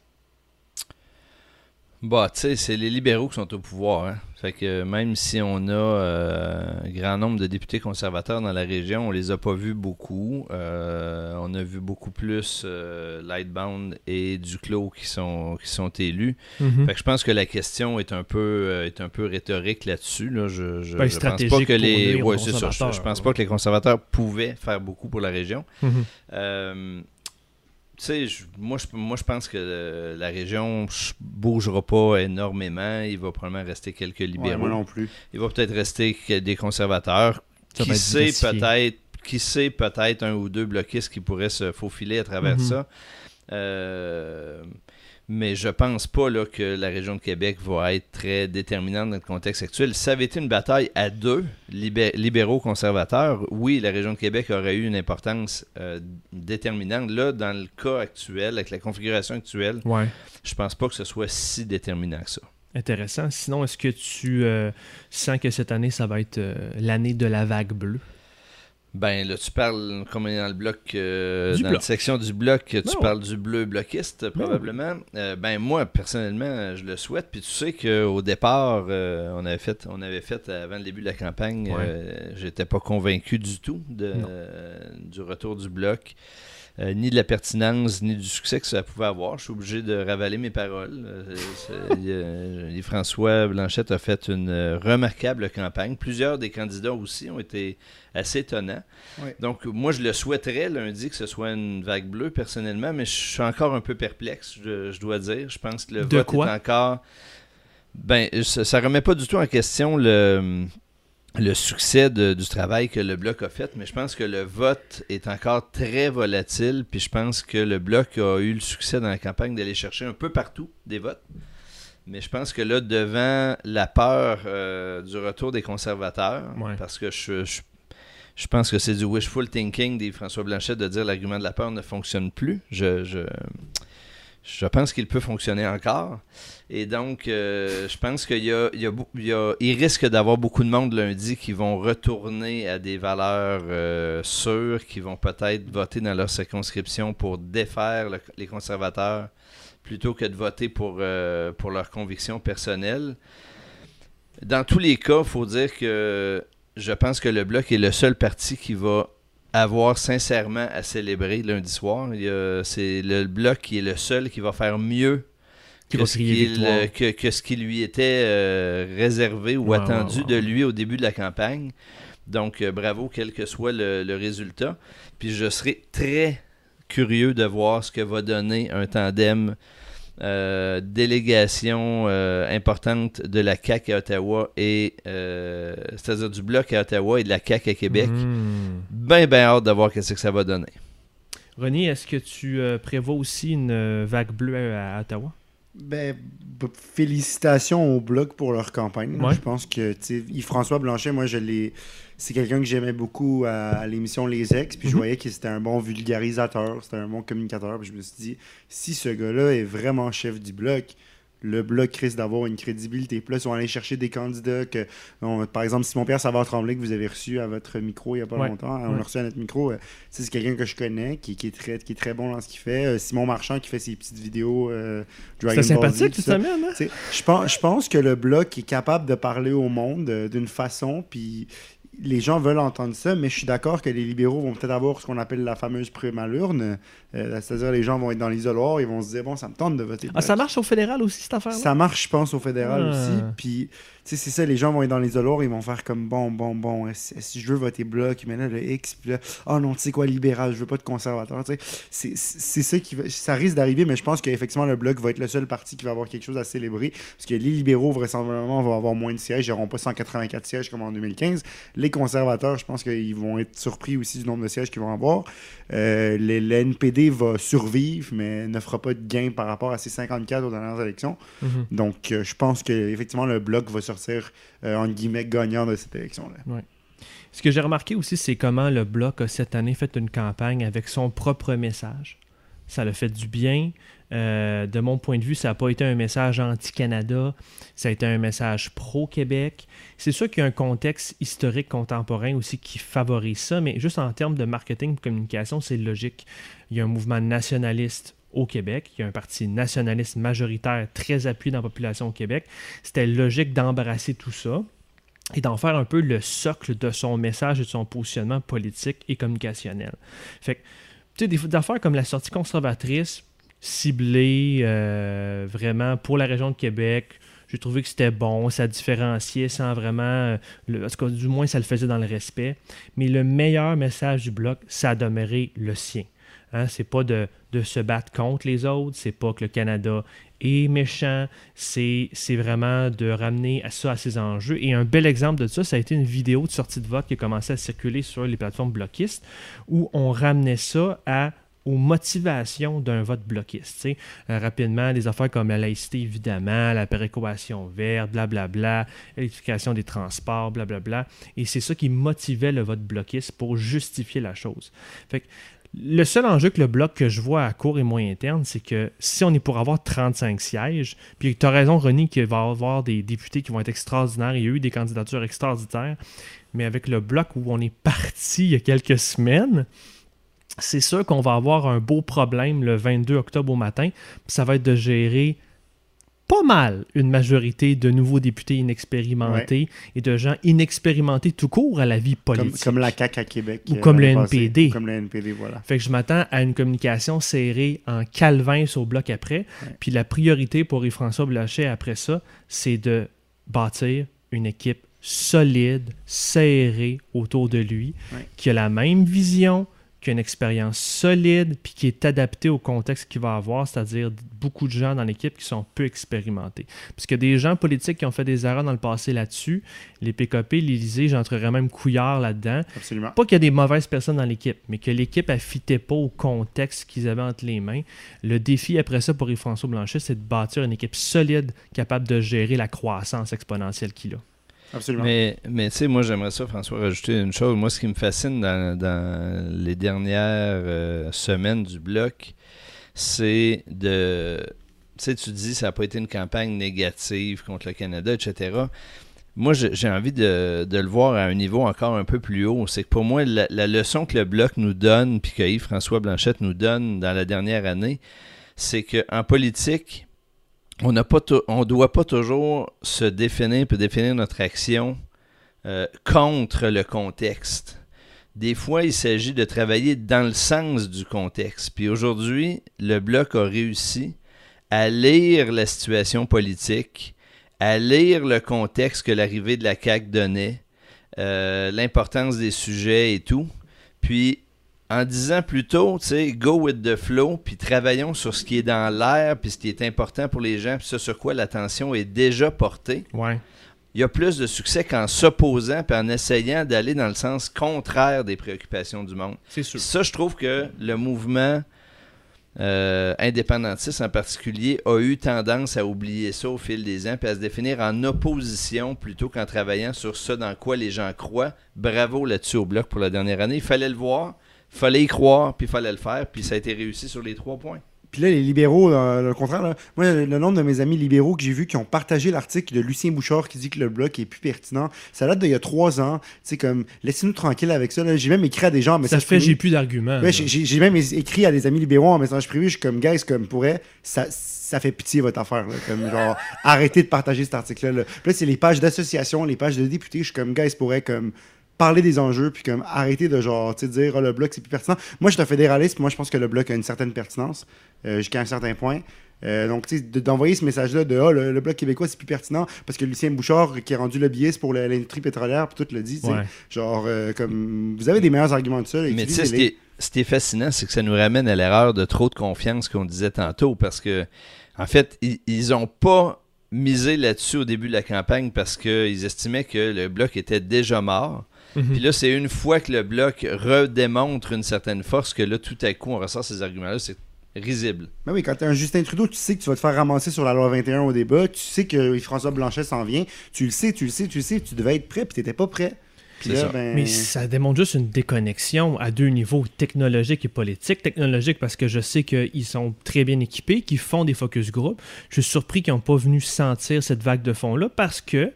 Bah, tu sais, c'est les libéraux qui sont au pouvoir. Hein. Fait que même si on a euh, un grand nombre de députés conservateurs dans la région, on les a pas vus beaucoup. Euh, on a vu beaucoup plus euh, Lightbound et Duclos qui sont qui sont élus. Mm-hmm. Fait que je pense que la question est un peu est un peu rhétorique là-dessus. Là. Je, je, ben, pense pas que les, ouais, ça. Je, pense pas que les conservateurs pouvaient faire beaucoup pour la région. Mm-hmm sais, moi, je, moi, je pense que la région bougera pas énormément. Il va probablement rester quelques libéraux. moi non plus. Il va peut-être rester des conservateurs. qui sait peut-être qui sait peut-être un ou deux bloquistes qui pourraient se faufiler à travers mm-hmm. ça. Euh, mais je pense pas là, que la région de Québec va être très déterminante dans le contexte actuel. Ça avait été une bataille à deux, libéraux conservateurs, oui, la région de Québec aurait eu une importance euh, déterminante. Là, dans le cas actuel, avec la configuration actuelle, ouais. je pense pas que ce soit si déterminant que ça. Intéressant. Sinon, est-ce que tu euh, sens que cette année, ça va être euh, l'année de la vague bleue? Ben là, tu parles, comme dans le bloc, euh, dans la section du bloc, tu parles du bleu bloquiste, ben probablement. Euh, ben moi, personnellement, je le souhaite. Puis tu sais qu'au départ, euh, on avait fait, on avait fait avant le début de la campagne, j'étais pas convaincu du tout de, du retour du bloc. Euh, ni de la pertinence, ni du succès que ça pouvait avoir. Je suis obligé de ravaler mes paroles. Euh, François Blanchette a fait une euh, remarquable campagne. Plusieurs des candidats aussi ont été assez étonnants. Donc, moi, je le souhaiterais lundi que ce soit une vague bleue, personnellement, mais je suis encore un peu perplexe, je, dois dire. Je pense que le vote est encore... Ben, ça, ne remet pas du tout en question le le succès du travail que le Bloc a fait, mais je pense que le vote est encore très volatile, puis je pense que le Bloc a eu le succès dans la campagne d'aller chercher un peu partout des votes. Mais je pense que là, devant la peur euh, du retour des conservateurs, parce que je, je, pense que c'est du wishful thinking des François Blanchet de dire l'argument de la peur ne fonctionne plus. Je, je, je pense qu'il peut fonctionner encore. Et donc, euh, je pense qu'il y a, il risque d'avoir beaucoup de monde lundi qui vont retourner à des valeurs euh, sûres, qui vont peut-être voter dans leur circonscription pour défaire les conservateurs plutôt que de voter pour, euh, pour leurs convictions personnelles. Dans tous les cas, il faut dire que je pense que le Bloc est le seul parti qui va avoir sincèrement à célébrer lundi soir. C'est le Bloc qui est le seul qui va faire mieux que, va ce euh, que, que ce qui lui était euh, réservé ou Ouais, attendu ouais, ouais. de lui au début de la campagne. Donc, euh, bravo, quel que soit le, le résultat. Puis je serai très curieux de voir ce que va donner un tandem euh, délégation euh, importante de la CAQ à Ottawa et euh, c'est-à-dire du bloc à Ottawa et de la CAQ à Québec. Hmm. Ben, ben hâte de voir qu'est-ce que ça va donner. René, est-ce que tu prévois aussi une vague bleue à Ottawa? Ben, félicitations au Bloc pour leur campagne. Ouais. Je pense que Yves-François Blanchet, moi, je l'ai. C'est quelqu'un que j'aimais beaucoup à, à l'émission Les Ex, puis je Mhm. voyais que c'était un bon vulgarisateur, c'était un bon communicateur, puis je me suis dit, si ce gars-là est vraiment chef du Bloc, le Bloc risque d'avoir une crédibilité. Puis là, ils vont aller chercher des candidats que, par exemple, Simon Pierre Savard Tremblay, que vous avez reçu à votre micro il n'y a pas Ouais. longtemps, on Ouais. l'a reçu à notre micro, euh, c'est quelqu'un que je connais, qui, qui est très, qui est très bon dans ce qu'il fait. Euh, Simon Marchand, qui fait ses petites vidéos euh, Dragon Z, sympathique tout ça. semaine, hein? Je pense, je pense que le bloc est capable de parler au monde euh, d'une façon, puis les gens veulent entendre ça, mais je suis d'accord que les libéraux vont peut-être avoir ce qu'on appelle la fameuse prime à l'urne. Euh, C'est-à-dire les gens vont être dans l'isoloir, ils vont se dire, bon, ça me tente de voter. Ah, ça marche au fédéral aussi, cette affaire-là? Ça marche, je pense, au fédéral Ah. aussi. Puis, sais, c'est ça, les gens vont être dans les isoloirs, ils vont faire comme, bon, bon, bon, si je veux voter bloc, mais là, le X, puis là, oh non, tu sais quoi, libéral, je veux pas de conservateur, tu sais. C'est- ça qui va, ça risque d'arriver, mais je pense qu'effectivement, le bloc va être le seul parti qui va avoir quelque chose à célébrer, parce que les libéraux, vraisemblablement, vont avoir moins de sièges, ils n'auront pas 184 sièges comme en 2015. Les conservateurs, je pense qu'ils vont être surpris aussi du nombre de sièges qu'ils vont avoir. Euh, le, le NPD va survivre, mais ne fera pas de gain par rapport à ses 54 aux dernières élections. Mhm. Donc, euh, je pense que effectivement le bloc va sortir, euh, entre guillemets, gagnant de cette élection-là. Ce que j'ai remarqué aussi, c'est comment le Bloc a cette année fait une campagne avec son propre message. Ça l'a fait du bien. Euh, de mon point de vue, ça n'a pas été un message anti-Canada, ça a été un message pro-Québec. C'est sûr qu'il y a un contexte historique contemporain aussi qui favorise ça, mais juste en termes de marketing et communication, c'est logique. Il y a un mouvement nationaliste au Québec, il y a un parti nationaliste majoritaire très appuyé dans la population au Québec. C'était logique d'embrasser tout ça et d'en faire un peu le socle de son message et de son positionnement politique et communicationnel. Fait que, tu sais, des affaires comme la sortie conservatrice, ciblée euh, vraiment pour la région de Québec, j'ai trouvé que c'était bon, ça différenciait sans vraiment, euh, du moins ça le faisait dans le respect. Mais le meilleur message du bloc, ça a demeuré le sien. Hein, c'est pas de, de se battre contre les autres, c'est pas que le Canada est méchant, c'est c'est vraiment de ramener ça à ses enjeux. Et un bel exemple de ça, ça a été une vidéo de sortie de vote qui a commencé à circuler sur les plateformes bloquistes où on ramenait ça à aux motivations d'un vote bloquiste. Euh, rapidement, des affaires comme la laïcité, évidemment, la péréquation verte, blablabla, l'électrification des transports, blablabla. Et c'est ça qui motivait le vote bloquiste pour justifier la chose. Fait que le seul enjeu que le bloc que je vois à court et moyen terme, c'est que si on est pour avoir 35 sièges, puis tu as raison, René, qu'il va y avoir des députés qui vont être extraordinaires, il y a eu des candidatures extraordinaires, mais avec le bloc où on est parti il y a quelques semaines, c'est sûr qu'on va avoir un beau problème le 22 octobre au matin, puis ça va être de gérer pas mal une majorité de nouveaux députés inexpérimentés et de gens inexpérimentés tout court à la vie politique. comme la CAQ à Québec. Ou euh, comme le l'année passée. NPD. Comme le NPD, voilà. Fait que je m'attends à une communication serrée en calvin sur le bloc après. Ouais. Puis la priorité pour Yves-François Blanchet après ça, c'est de bâtir une équipe solide, serrée autour de lui, Ouais. qui a la même vision, qui a une expérience solide, puis qui est adaptée au contexte qu'il va avoir, c'est-à-dire beaucoup de gens dans l'équipe qui sont peu expérimentés. Parce que des gens politiques qui ont fait des erreurs dans le passé là-dessus, les PKP, l'Élysée, j'entrerais même couillard là-dedans. Absolument. Pas qu'il y a des mauvaises personnes dans l'équipe, mais que l'équipe ne fitait pas au contexte qu'ils avaient entre les mains. Le défi après ça pour Yves-François Blanchet, c'est de bâtir une équipe solide capable de gérer la croissance exponentielle qu'il a. Absolument. Mais, mais tu sais, moi, j'aimerais ça, François, rajouter une chose. Moi, ce qui me fascine dans, les dernières euh, semaines du bloc, c'est de. Tu sais, tu dis, ça n'a pas été une campagne négative contre le Canada, etc. Moi, j'ai j'ai envie de, de le voir à un niveau encore un peu plus haut. C'est que pour moi, la, la leçon que le bloc nous donne, puis que Yves-François Blanchette nous donne dans la dernière année, c'est qu'en politique, on on doit pas toujours se définir puis définir notre action euh, contre le contexte. Des fois, il s'agit de travailler dans le sens du contexte. Puis aujourd'hui, le bloc a réussi à lire la situation politique, à lire le contexte que l'arrivée de la CAQ donnait, euh, l'importance des sujets et tout. Puis, en disant plutôt, tu sais, go with the flow, puis travaillons sur ce qui est dans l'air, puis ce qui est important pour les gens, puis ce sur quoi l'attention est déjà portée. Ouais. Il y a plus de succès qu'en s'opposant puis en essayant d'aller dans le sens contraire des préoccupations du monde. C'est sûr. Ça, je trouve que le mouvement euh, indépendantiste en particulier a eu tendance à oublier ça au fil des ans puis à se définir en opposition plutôt qu'en travaillant sur ce dans quoi les gens croient. Bravo là-dessus au bloc pour la dernière année. Il fallait le voir, fallait y croire, puis il fallait le faire, puis ça a été réussi sur les trois points. Puis là, les libéraux, euh, le contraire, là, moi, le, le nombre de mes amis libéraux que j'ai vus qui ont partagé l'article de Lucien Bouchard qui dit que le bloc est plus pertinent, ça date d'il y a trois ans. C'est comme, laissez-nous tranquille avec ça. J'ai même écrit à des gens en Ça message fait, privé. j'ai plus d'arguments. Ouais, j'ai- même écrit à des amis libéraux en message privé. Je suis comme, guys, comme pourrait, ça, ça fait pitié votre affaire. Là, comme genre, arrêtez de partager cet article-là. Là, Puis là, c'est les pages d'association, les pages de députés. Je suis comme, guys, pourrait comme parler des enjeux, puis comme arrêter de genre, tu dire, oh, le bloc, c'est plus pertinent. Moi, je suis un fédéraliste, puis moi, je pense que le bloc a une certaine pertinence euh, jusqu'à un certain point. Euh, donc, tu sais, de- d'envoyer ce message-là de oh, le, le bloc québécois, c'est plus pertinent parce que Lucien Bouchard, qui est rendu lobbyiste pour l'industrie pétrolière, puis tout le dit. Ouais. Genre, euh, comme, vous avez des meilleurs arguments de ça. Mais tu sais, ce utilisez-les. qui, est, ce qui est fascinant, c'est que ça nous ramène à l'erreur de trop de confiance qu'on disait tantôt, parce que, en fait, ils- ils n'ont pas misé là-dessus au début de la campagne parce qu'ils estimaient que le bloc était déjà mort. Mhm. Puis là, c'est une fois que le bloc redémontre une certaine force que là, tout à coup, on ressort ces arguments-là. C'est risible. Ben oui, quand t'es un Justin Trudeau, tu sais que tu vas te faire ramasser sur la loi 21 au débat, tu sais que François Blanchet s'en vient, tu le sais, tu le sais, tu le sais, tu devais être prêt, puis t'étais pas prêt. Là, ça. ben, Mais ça démontre juste une déconnexion à deux niveaux, technologique et politique. Technologique parce que je sais qu'ils sont très bien équipés, qu'ils font des focus group. Je suis surpris qu'ils n'ont pas venu sentir cette vague de fond-là parce que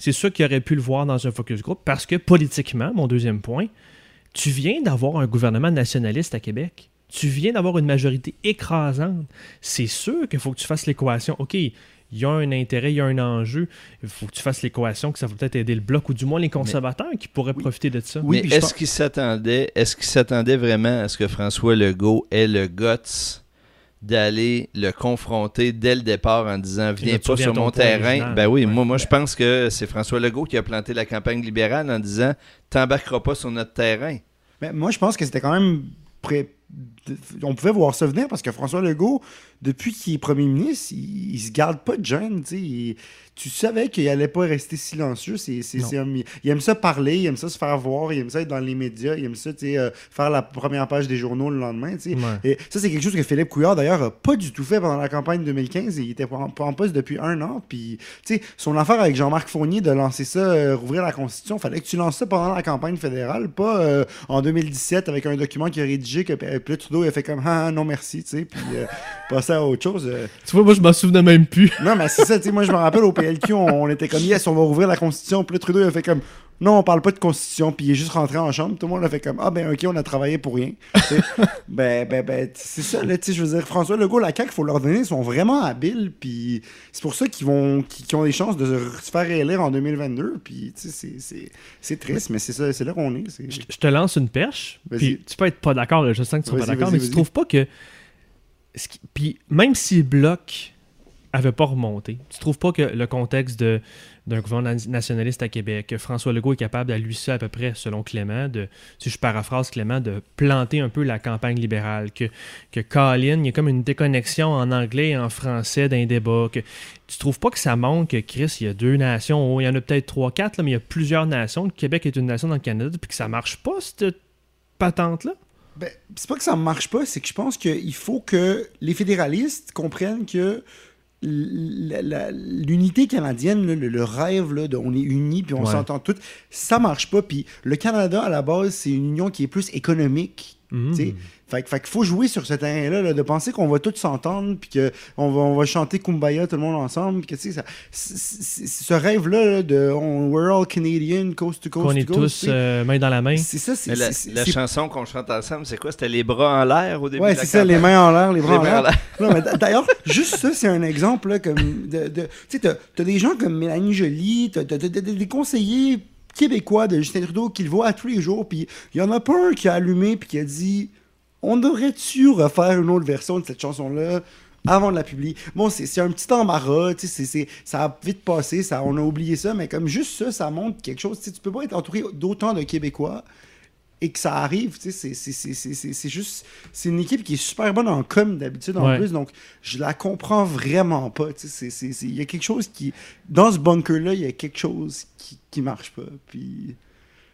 c'est sûr qu'ils auraient pu le voir dans un focus group parce que politiquement, mon deuxième point, tu viens d'avoir un gouvernement nationaliste à Québec. Tu viens d'avoir une majorité écrasante. C'est sûr qu'il faut que tu fasses l'équation. OK, il y a un intérêt, il y a un enjeu. Il faut que tu fasses l'équation que ça va peut-être aider le bloc ou du moins les conservateurs qui pourraient Oui. profiter de ça. Oui, Mais est-ce pense- qu'ils s'attendaient, est-ce qu'ils s'attendaient vraiment à ce que François Legault ait le guts d'aller le confronter dès le départ en disant viens pas sur mon terrain. original. Ben oui, Ouais. moi, moi je pense que c'est François Legault qui a planté la campagne libérale en disant t'embarqueras pas sur notre terrain. Mais moi, je pense que c'était quand même prêt. On pouvait voir ça venir parce que François Legault, depuis qu'il est premier ministre, il, il se garde pas de gêne. tu. Il- tu savais qu'il allait pas rester silencieux. C'est, il aime ça parler, il aime ça se faire voir, il aime ça être dans les médias, il aime ça tu euh, faire la première page des journaux le lendemain. tu. Ouais. Et ça, c'est quelque chose que Philippe Couillard, d'ailleurs, a pas du tout fait pendant la campagne 2015. Il était en, en poste depuis un an. Puis, tu son affaire avec Jean-Marc Fournier de lancer ça, euh, rouvrir la Constitution, fallait que tu lances ça pendant la campagne fédérale, pas euh, en 2017 avec un document qui a rédigé que puis là, Trudeau il a fait comme ah, non merci, tu sais, puis euh, passer à autre chose. euh. Tu vois, moi, je m'en souvenais même plus. Non, mais c'est ça, tu sais, moi je me rappelle au PLQ, on, on était comme yes, on va rouvrir la Constitution, puis Trudeau il a fait comme non, on parle pas de Constitution, puis il est juste rentré en chambre, tout le monde a fait comme ah ben ok, on a travaillé pour rien. Ben, ben, ben, c'est ça, là, tu sais, je veux dire, François Legault, la CAQ, il faut leur donner, ils sont vraiment habiles, puis c'est pour ça qu'ils vont, ont des chances de se faire réélire en 2022, puis tu sais, c'est- c'est- c'est triste, mais c'est ça, c'est là qu'on est. c'est- Je, je te lance une perche. Puis tu peux être pas d'accord, je sens que tu seras pas d'accord, mais tu trouves pas que. Puis même si le bloc avait pas remonté, tu trouves pas que le contexte de d'un gouvernement nationaliste à Québec, que François Legault est capable à lui seul à peu près, selon Clément, de, si je paraphrase Clément, de planter un peu la campagne libérale, que, que Colin, il y a comme une déconnexion en anglais et en français d'un débat, que tu trouves pas que ça montre que Chris, il y a deux nations, oh, il y en a peut-être trois, quatre, là, mais il y a plusieurs nations, le Québec est une nation dans le Canada, puis que ça marche pas, cette patente-là? Ben, c'est pas que ça marche pas, c'est que je pense qu'il faut que les fédéralistes comprennent que l'unité canadienne, là, le, le rêve là, de on est unis puis on Ouais. s'entend tous, ça marche pas. Puis le Canada, à la base, c'est une union qui est plus économique. Mhm. Fait, que- fait qu'il faut jouer sur ce terrain-là, là, de penser qu'on va tous s'entendre, puis qu'on va, on va chanter Kumbaya tout le monde ensemble, puis que tu sais, ça- c'est- c'est- c'est- ce rêve-là là, de on, We're all Canadian, coast to coast Qu'on est coast, tous euh, main dans la main. c'est ça, c'est la, la chanson qu'on chante ensemble, c'est quoi? C'était les bras en l'air au début Ouais, c'est ça, les mains en l'air, les bras Les en l'air. D'ailleurs, juste ça, c'est un exemple là, comme de. de- tu sais, t'as des gens comme Mélanie Joly, t'as t'as- t'as- t'as des conseillers québécois de Justin Trudeau qui le voient à tous les jours, puis il y en a pas un qui a allumé puis qui a dit on devrait-tu refaire une autre version de cette chanson-là avant de la publier? Bon, c'est un petit embarras, c'est- ça a vite passé, ça, on a oublié ça, mais comme juste ça, ça montre quelque chose. Tu sais, tu peux pas être entouré d'autant de Québécois et que ça arrive, tu sais, c'est- juste... C'est une équipe qui est super bonne en com d'habitude en Ouais. plus, donc je la comprends vraiment pas, tu sais, il y a quelque chose qui... Dans ce bunker-là, il y a quelque chose qui, qui marche pas, puis...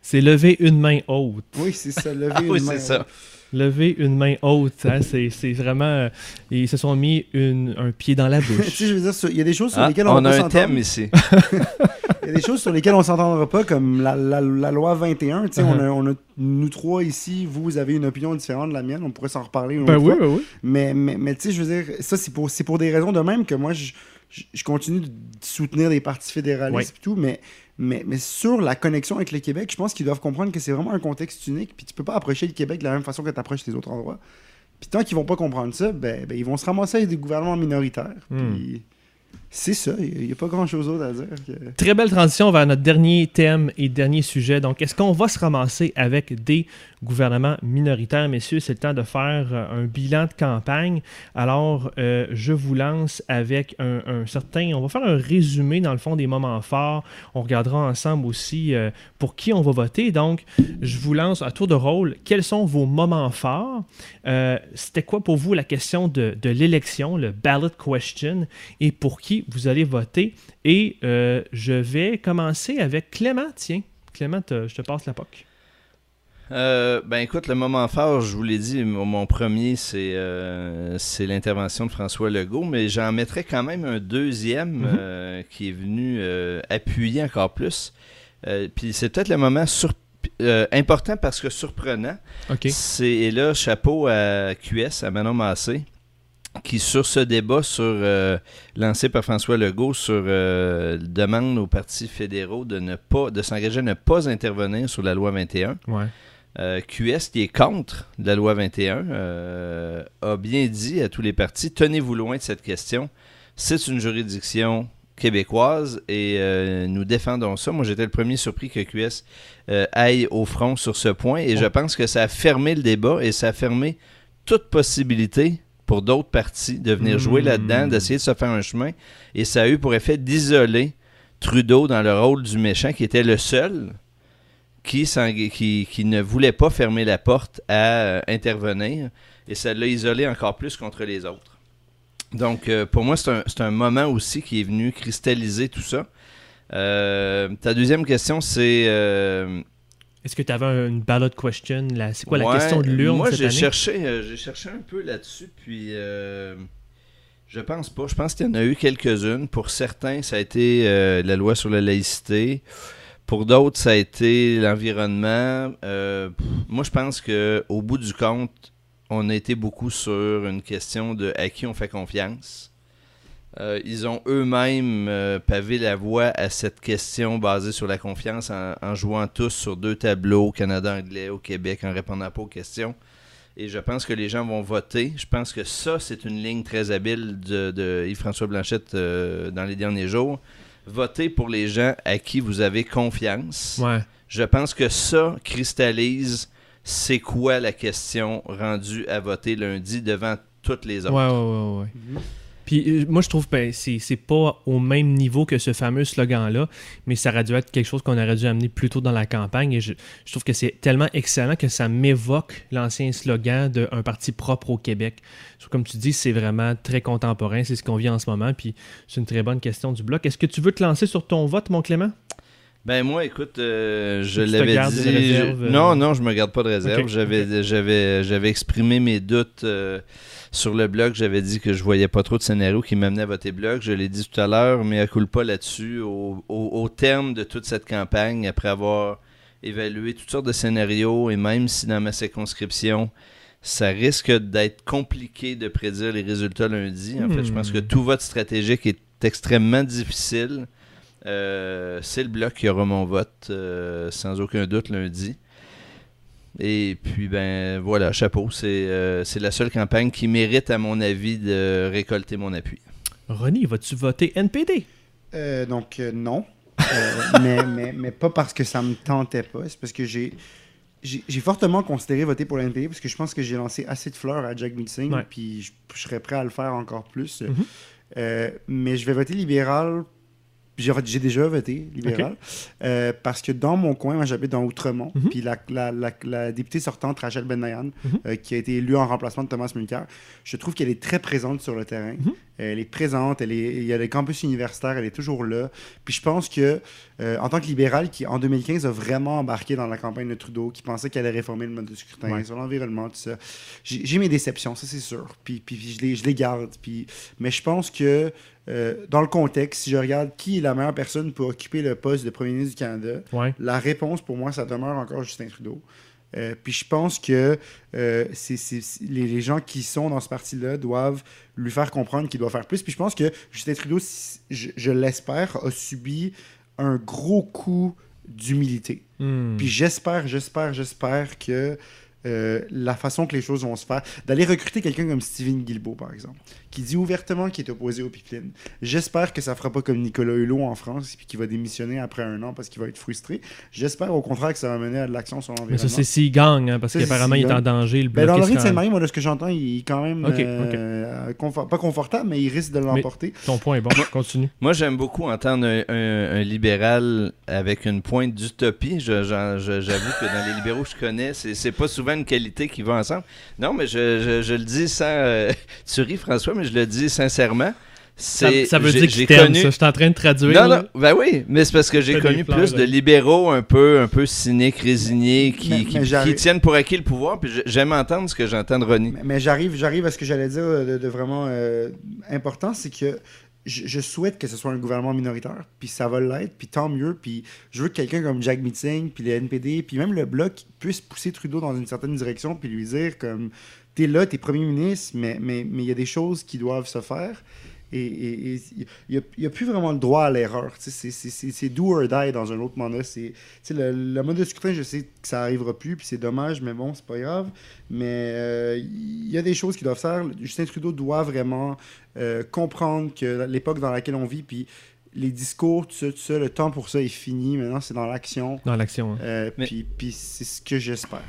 C'est lever une main haute. Oui, c'est ça, lever Ah oui, une main. c'est ça. Lever une main haute, hein, c'est c'est vraiment... euh, ils se sont mis une- un pied dans la tu sais, bouche. je veux dire, il y a des choses sur Ah, lesquelles on, on a un s'entendre. thème ici. Il y a des choses sur lesquelles on s'entendra pas, comme la, la- la loi 21. Tu sais, on, a, on a- nous trois ici, vous, vous avez une opinion différente de la mienne. On pourrait s'en reparler une Ben autre oui, fois. ben oui. Mais, mais, mais tu sais, je veux dire, ça, c'est pour, c'est pour des raisons de même que moi, je, continue de soutenir les partis fédéralistes Ouais. et tout. Mais, mais, mais sur la connexion avec le Québec, je pense qu'ils doivent comprendre que c'est vraiment un contexte unique. Puis tu peux pas approcher le Québec de la même façon que tu approches les autres endroits. Puis tant qu'ils vont pas comprendre ça, ben, ben, ils vont se ramasser avec des gouvernements minoritaires. Hmm. Puis c'est ça. Il n'y a, pas grand-chose d'autre à dire. Très belle transition vers notre dernier thème et dernier sujet. Donc, est-ce qu'on va se ramasser avec des gouvernements minoritaires, messieurs? C'est le temps de faire euh, un bilan de campagne. Alors, euh, je vous lance avec un, certain... On va faire un résumé, dans le fond, des moments forts. On regardera ensemble aussi euh, pour qui on va voter. Donc, je vous lance à tour de rôle. Quels sont vos moments forts? C'était quoi pour vous la question de l'élection, le ballot question, et pour qui vous allez voter? Et euh, je vais commencer avec Clément. Tiens, Clément, te- je te passe la POC. Euh, ben écoute, le moment fort, je vous l'ai dit, mon, premier, c'est euh, c'est l'intervention de François Legault, mais j'en mettrais quand même un deuxième Mhm. euh, qui est venu appuyer encore plus. Puis c'est peut-être le moment important parce que surprenant. OK. C'est et là, chapeau à QS, à Manon Massé, qui sur ce débat sur euh, lancé par François Legault sur euh, demande aux partis fédéraux de ne pas de s'engager à ne pas intervenir sur la loi 21. Ouais. Euh, QS, qui est contre la loi 21, euh, a bien dit à tous les partis tenez-vous loin de cette question. C'est une juridiction québécoise et euh, nous défendons ça. Moi, j'étais le premier surpris que QS euh, aille au front sur ce point et je pense que ça a fermé le débat et ça a fermé toute possibilité pour d'autres partis de venir jouer Hmm. là-dedans, d'essayer de se faire un chemin. Et ça a eu pour effet d'isoler Trudeau dans le rôle du méchant qui était le seul qui, s'eng- qui, qui ne voulait pas fermer la porte à euh, intervenir et ça l'a isolé encore plus contre les autres. Donc, euh, pour moi, c'est un, moment aussi qui est venu cristalliser tout ça. Euh, ta deuxième question, c'est. euh, Est-ce que tu avais une ballot question? là? C'est quoi la question de l'urne Moi, cette j'ai année? cherché, euh, j'ai cherché un peu là-dessus, puis euh, je pense pas. Je pense qu'il y en a eu quelques-unes. Pour certains, ça a été euh, la loi sur la laïcité. Pour d'autres, ça a été l'environnement. Euh, pff, moi, je pense que au bout du compte, on a été beaucoup sur une question de à qui on fait confiance. Euh, ils ont eux-mêmes euh, pavé la voie à cette question basée sur la confiance en, en jouant tous sur deux tableaux, Canada-Anglais, au Québec, en répondant pas aux questions. Et je pense que les gens vont voter. Je pense que ça, c'est une ligne très habile de, de Yves-François Blanchette euh, dans les derniers jours. Votez pour les gens à qui vous avez confiance. Ouais. Je pense que ça cristallise c'est quoi la question rendue à voter lundi devant toutes les Ouais, autres. ouais, ouais, ouais. Mhm. Puis euh, moi, je trouve que c'est c'est pas au même niveau que ce fameux slogan-là, mais ça aurait dû être quelque chose qu'on aurait dû amener plus tôt dans la campagne. Et je, je trouve que c'est tellement excellent que ça m'évoque l'ancien slogan d'un parti propre au Québec. Comme tu dis, c'est vraiment très contemporain. C'est ce qu'on vit en ce moment. Puis c'est une très bonne question du bloc. Est-ce que tu veux te lancer sur ton vote, mon Clément? Ben moi, écoute, euh, je l'avais dit. une réserve, je- euh, Non, non, je me garde pas de réserve. J'avais, j'avais, j'avais exprimé mes doutes euh, sur le blog. J'avais dit que je voyais pas trop de scénarios qui m'amenaient à voter blog. Je l'ai dit tout à l'heure, mais à coule pas là-dessus. Au, au- au terme de toute cette campagne, après avoir évalué toutes sortes de scénarios, et même si dans ma circonscription, ça risque d'être compliqué de prédire les résultats lundi. En fait, je pense que Hmm. tout vote stratégique est extrêmement difficile. Euh, c'est le bloc qui aura mon vote, euh, sans aucun doute, lundi. Et puis, ben voilà, chapeau. C'est euh, c'est la seule campagne qui mérite, à mon avis, de récolter mon appui. Ronnie, vas-tu voter NPD? Euh, donc, euh, non. Euh, mais, mais, mais pas parce que ça me tentait pas. C'est parce que j'ai. j'ai fortement considéré voter pour la NPD parce que je pense que j'ai lancé assez de fleurs à Jack Meeting, Ouais. puis je, je serais prêt à le faire encore plus. Mhm. Euh, mais je vais voter libéral. J'ai en fait, j'ai déjà voté libéral euh, parce que dans mon coin, moi j'habite dans Outremont, Mhm. puis la, la, la, la députée sortante Rachel Bennayan, Mhm. euh, qui a été élue en remplacement de Thomas Mulcair, je trouve qu'elle est très présente sur le terrain. Mhm. Elle est présente, elle est, il y a le campus universitaire, elle est toujours là. Puis je pense que, euh, en tant que libéral, qui en 2015 a vraiment embarqué dans la campagne de Trudeau, qui pensait qu'elle allait réformer le mode de scrutin Ouais. sur l'environnement, tout ça, j'ai j'ai mes déceptions, ça c'est sûr. Puis, puis, puis je, les, je les garde. Puis, mais je pense que, euh, dans le contexte, si je regarde qui est la meilleure personne pour occuper le poste de premier ministre du Canada, Ouais. la réponse pour moi, ça demeure encore Justin Trudeau. Euh, puis je pense que euh, les, les gens qui sont dans ce parti-là doivent lui faire comprendre qu'il doit faire plus. Puis je pense que Justin Trudeau, je l'espère, a subi un gros coup d'humilité. Hmm. Puis j'espère, j'espère, j'espère que euh, la façon que les choses vont se faire, d'aller recruter quelqu'un comme Steven Guilbeault, par exemple, qui dit ouvertement qu'il est opposé aux pipelines. J'espère que ça fera pas comme Nicolas Hulot en France, puis qu'il va démissionner après un an parce qu'il va être frustré. J'espère au contraire que ça va mener à de l'action sur Mais l'environnement. ça, c'est s'il gagne, hein, parce qu'apparemment, il est en danger. Le Ben, dans est l'Orient de Sainte-Marie, moi, de ce que j'entends, il est quand même euh, confort- pas confortable, mais il risque de l'emporter. Ton point est bon. Continue. Moi, j'aime beaucoup entendre un, un- un libéral avec une pointe d'utopie. J'avoue que dans les libéraux que je connais, c'est pas souvent une qualité qui va ensemble. Non, mais je, je- je le dis sans. euh, tu ris, François, mais je le dis sincèrement. Ça, veut dire qu'il j'ai t'aime, connu- ça. Je suis en train de traduire. Non, là. non, ben oui, mais c'est parce que j'ai connu fleurs, plus de libéraux un peu, un peu cyniques, résignés, qui, Mais- qui- mais j'arrive- qui tiennent pour acquis le pouvoir. Puis j'aime entendre ce que j'entends de Ronnie. Mais, mais j'arrive, j'arrive à ce que j'allais dire de, de vraiment euh, important, c'est que je, souhaite que ce soit un gouvernement minoritaire, puis ça va l'être, puis tant mieux, puis je veux que quelqu'un comme Jack Meeting, puis le NPD, puis même le Bloc puisse pousser Trudeau dans une certaine direction, puis lui dire comme, t'es là, t'es premier ministre, mais il y a des choses qui doivent se faire. Et il n'y a, plus vraiment le droit à l'erreur. C'est do or die dans un autre mandat. C'est- Le, le mode de scrutin, je sais que ça arrivera plus, puis c'est dommage, mais bon, c'est pas grave. Mais euh, il y a des choses qui doivent faire. Justin Trudeau doit vraiment euh, comprendre que l'époque dans laquelle on vit, puis les discours, tout ça, tout ça, le temps pour ça est fini. Maintenant, c'est dans l'action. Dans l'action. hein. Euh, Mais- Puis puis c'est ce que j'espère.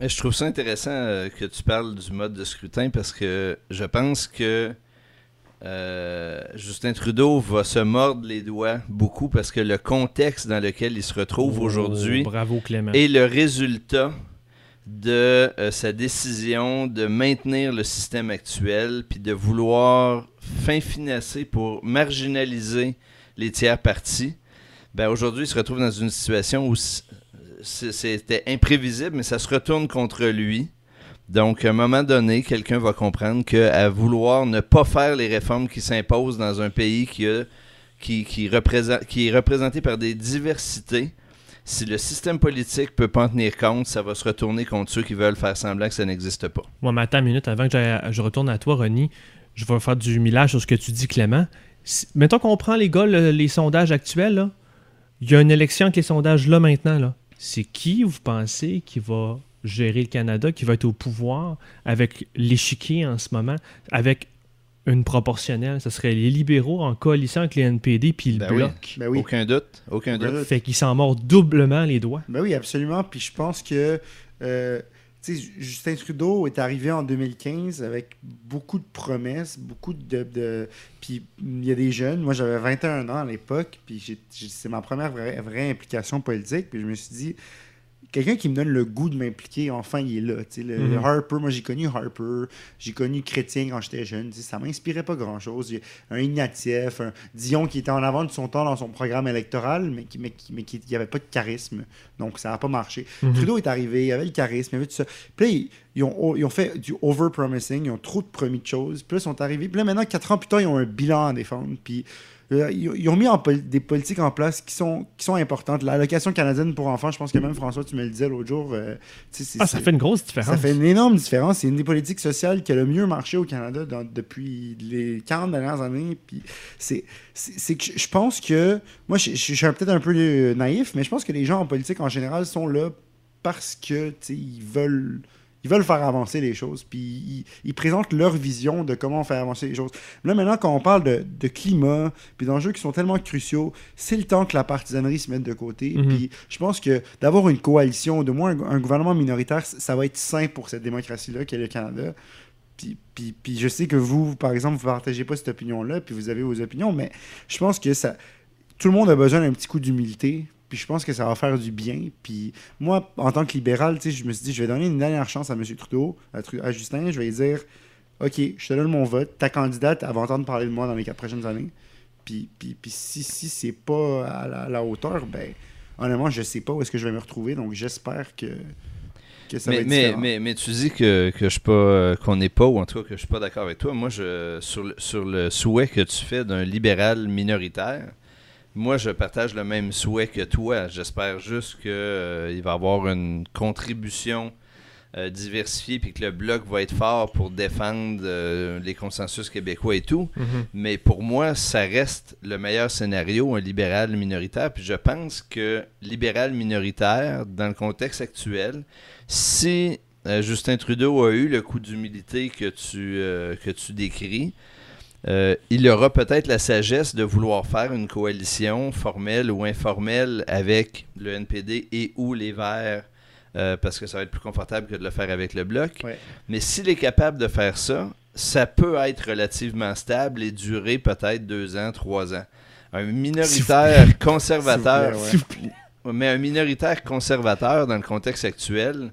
Je trouve ça intéressant euh, que tu parles du mode de scrutin parce que je pense que euh, Justin Trudeau va se mordre les doigts beaucoup parce que le contexte dans lequel il se retrouve Oh, aujourd'hui est le résultat de euh, sa décision de maintenir le système actuel puis de vouloir fin financer pour marginaliser les tiers partis. Ben aujourd'hui, il se retrouve dans une situation où c'était imprévisible, mais ça se retourne contre lui. Donc, à un moment donné, quelqu'un va comprendre qu'à vouloir ne pas faire les réformes qui s'imposent dans un pays qui, qui, est représenté par des diversités, si le système politique peut pas en tenir compte, ça va se retourner contre ceux qui veulent faire semblant que ça n'existe pas. Moi, mais attends une minute, avant que je retourne à toi, Ronnie, je vais faire du millage sur ce que tu dis, Clément. Si- mettons qu'on prend, les gars, le- les sondages actuels, il y a une élection avec les sondages là maintenant. Là. C'est qui, vous pensez, qui va gérer le Canada, qui va être au pouvoir avec l'échiquier en ce moment, avec une proportionnelle? Ce serait les libéraux en coalition avec les NPD puis le Ben oui. Ben oui. Aucun doute, aucun Aucun doute. Fait qu'ils s'en mordent doublement les doigts. Ben oui, absolument. Puis je pense que euh, Justin Trudeau est arrivé en 2015 avec beaucoup de promesses, beaucoup de. de- puis il y a des jeunes. Moi, j'avais 21 ans à l'époque, puis c'est ma première vraie, vraie implication politique. Puis je me suis dit, quelqu'un qui me donne le goût de m'impliquer, enfin, il est là. Le, Mhm. Harper, moi, j'ai connu Harper, j'ai connu Chrétien quand j'étais jeune. Tu sais, ça m'inspirait pas grand-chose. Un Ignatieff, un Dion qui était en avant de son temps dans son programme électoral, mais qui mais mais qui, qui avait pas de charisme. Donc, ça n'a pas marché. Mhm. Trudeau est arrivé, il avait le charisme, il avait tout ça. Puis là, ils, ils ont, ils ont fait du over-promising, ils ont trop de promis de choses. Puis là, ils sont arrivés. Puis là, maintenant, quatre ans plus tard, ils ont un bilan à défendre. Puis ils, ils ont mis en pol- des politiques en place qui sont, qui sont importantes. L'allocation canadienne pour enfants, je pense que même François, tu me le disais l'autre jour. euh, Ah, ça fait une grosse différence. ça fait une énorme différence. C'est une des politiques sociales qui a le mieux marché au Canada dans- depuis les 40 dernières années. Puis c'est, que je- pense que. Moi, je, suis peut-être un peu euh, naïf, mais je pense que les gens en politique en général sont là parce que ils veulent. Ils veulent faire avancer les choses, puis ils, ils présentent leur vision de comment faire avancer les choses. Là, maintenant, quand on parle de, de climat, puis d'enjeux qui sont tellement cruciaux, c'est le temps que la partisanerie se mette de côté. Mhm. Puis je pense que d'avoir une coalition, de moins un, un gouvernement minoritaire, ça va être sain pour cette démocratie-là qu'est le Canada. Puis, puis, puis je sais que vous, par exemple, vous ne partagez pas cette opinion-là, puis vous avez vos opinions, mais je pense que ça, tout le monde a besoin d'un petit coup d'humilité. Puis je pense que ça va faire du bien. Puis moi, en tant que libéral, tu sais, je me suis dit, je vais donner une dernière chance à M. Trudeau, à, Justin. Je vais lui dire, OK, je te donne mon vote. Ta candidate, elle va entendre parler de moi dans les quatre prochaines années. Puis, puis, puis si, si c'est pas à la, à la hauteur, ben, honnêtement, je sais pas où est-ce que je vais me retrouver. Donc j'espère que, que ça va être mais, mais, mais tu dis que, que je pas euh, qu'on n'est pas ou en tout cas que je suis pas d'accord avec toi. Moi je sur le, sur le souhait que tu fais d'un libéral minoritaire, moi je partage le même souhait que toi. J'espère juste que euh, va y avoir une contribution euh, diversifiée puis que le bloc va être fort pour défendre euh, les consensus québécois et tout. Mhm. Mais pour moi, ça reste le meilleur scénario, un libéral minoritaire. Puis je pense que libéral minoritaire, dans le contexte actuel, si Justin Trudeau a eu le coup d'humilité que tu, que tu décris, euh, il aura peut-être la sagesse de vouloir faire une coalition formelle ou informelle avec le NPD et ou les Verts, euh, parce que ça va être plus confortable que de le faire avec le Bloc. Ouais. Mais s'il est capable de faire ça, ça peut être relativement stable et durer peut-être deux ans, trois ans. Un minoritaire conservateur, mais un minoritaire conservateur dans le contexte actuel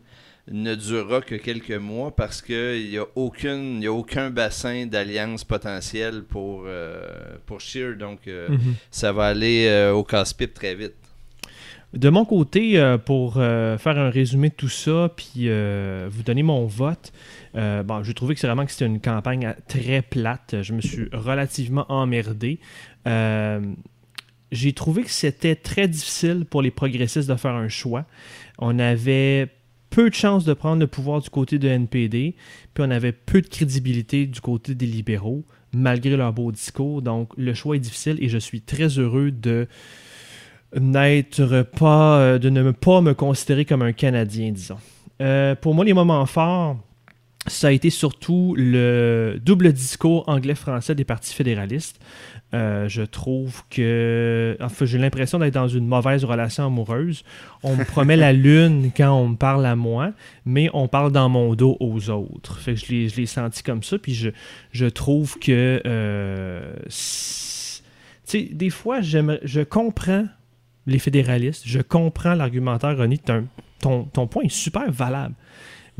ne durera que quelques mois parce qu'il n'y a, aucune, il y a aucun bassin d'alliance potentielle pour, euh, pour. Donc, euh, Mhm. ça va aller euh, au casse-pipe très vite. De mon côté, euh, pour faire un résumé de tout ça, puis vous donner mon vote, bon, j'ai trouvé que c'est vraiment que c'était une campagne très plate. Je me suis relativement emmerdé. J'ai trouvé que c'était très difficile pour les progressistes de faire un choix. On avait peu de chances de prendre le pouvoir du côté de NPD, puis on avait peu de crédibilité du côté des libéraux, malgré leur beau discours. Donc, le choix est difficile et je suis très heureux de n'être pas, euh, de ne pas me considérer comme un Canadien, disons. Euh, pour moi, les moments forts, ça a été surtout le double discours anglais-français des partis fédéralistes. Euh, je trouve que. Enfin, j'ai l'impression d'être dans une mauvaise relation amoureuse. On me promet la lune quand on me parle à moi, mais on parle dans mon dos aux autres. Fait que je l'ai, senti comme ça, puis je, je trouve que. euh, tu sais, des fois, je comprends les fédéralistes, je comprends l'argumentaire, un- Ton, ton point est super valable.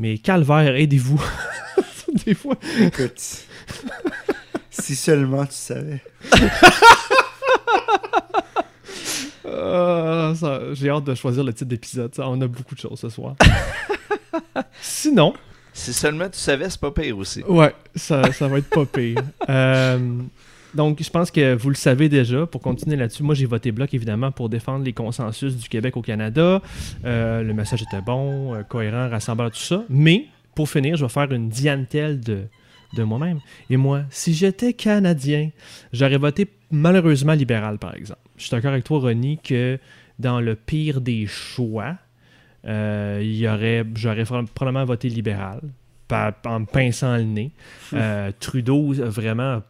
Mais calvaire, aidez-vous. des fois. Écoute, si seulement tu savais. Ah, ça- J'ai hâte de choisir le titre d'épisode. ça. On a beaucoup de choses ce soir. Sinon, Si seulement tu savais, c'est pas pire aussi. ouais, ça, ça va être pas pire. Euh, donc, je pense que vous le savez déjà. Pour continuer là-dessus, moi, j'ai voté bloc, évidemment, pour défendre les consensus du Québec au Canada. Euh, le message était bon, euh, cohérent, rassembleur, tout ça. Mais, pour finir, je vais faire une diantelle de, de moi-même. Et moi, si j'étais Canadien, j'aurais voté malheureusement libéral, par exemple. Je suis d'accord avec toi, Ronnie, que dans le pire des choix, euh, j'aurais probablement voté libéral, en me pinçant le nez. Euh, Trudeau, vraiment,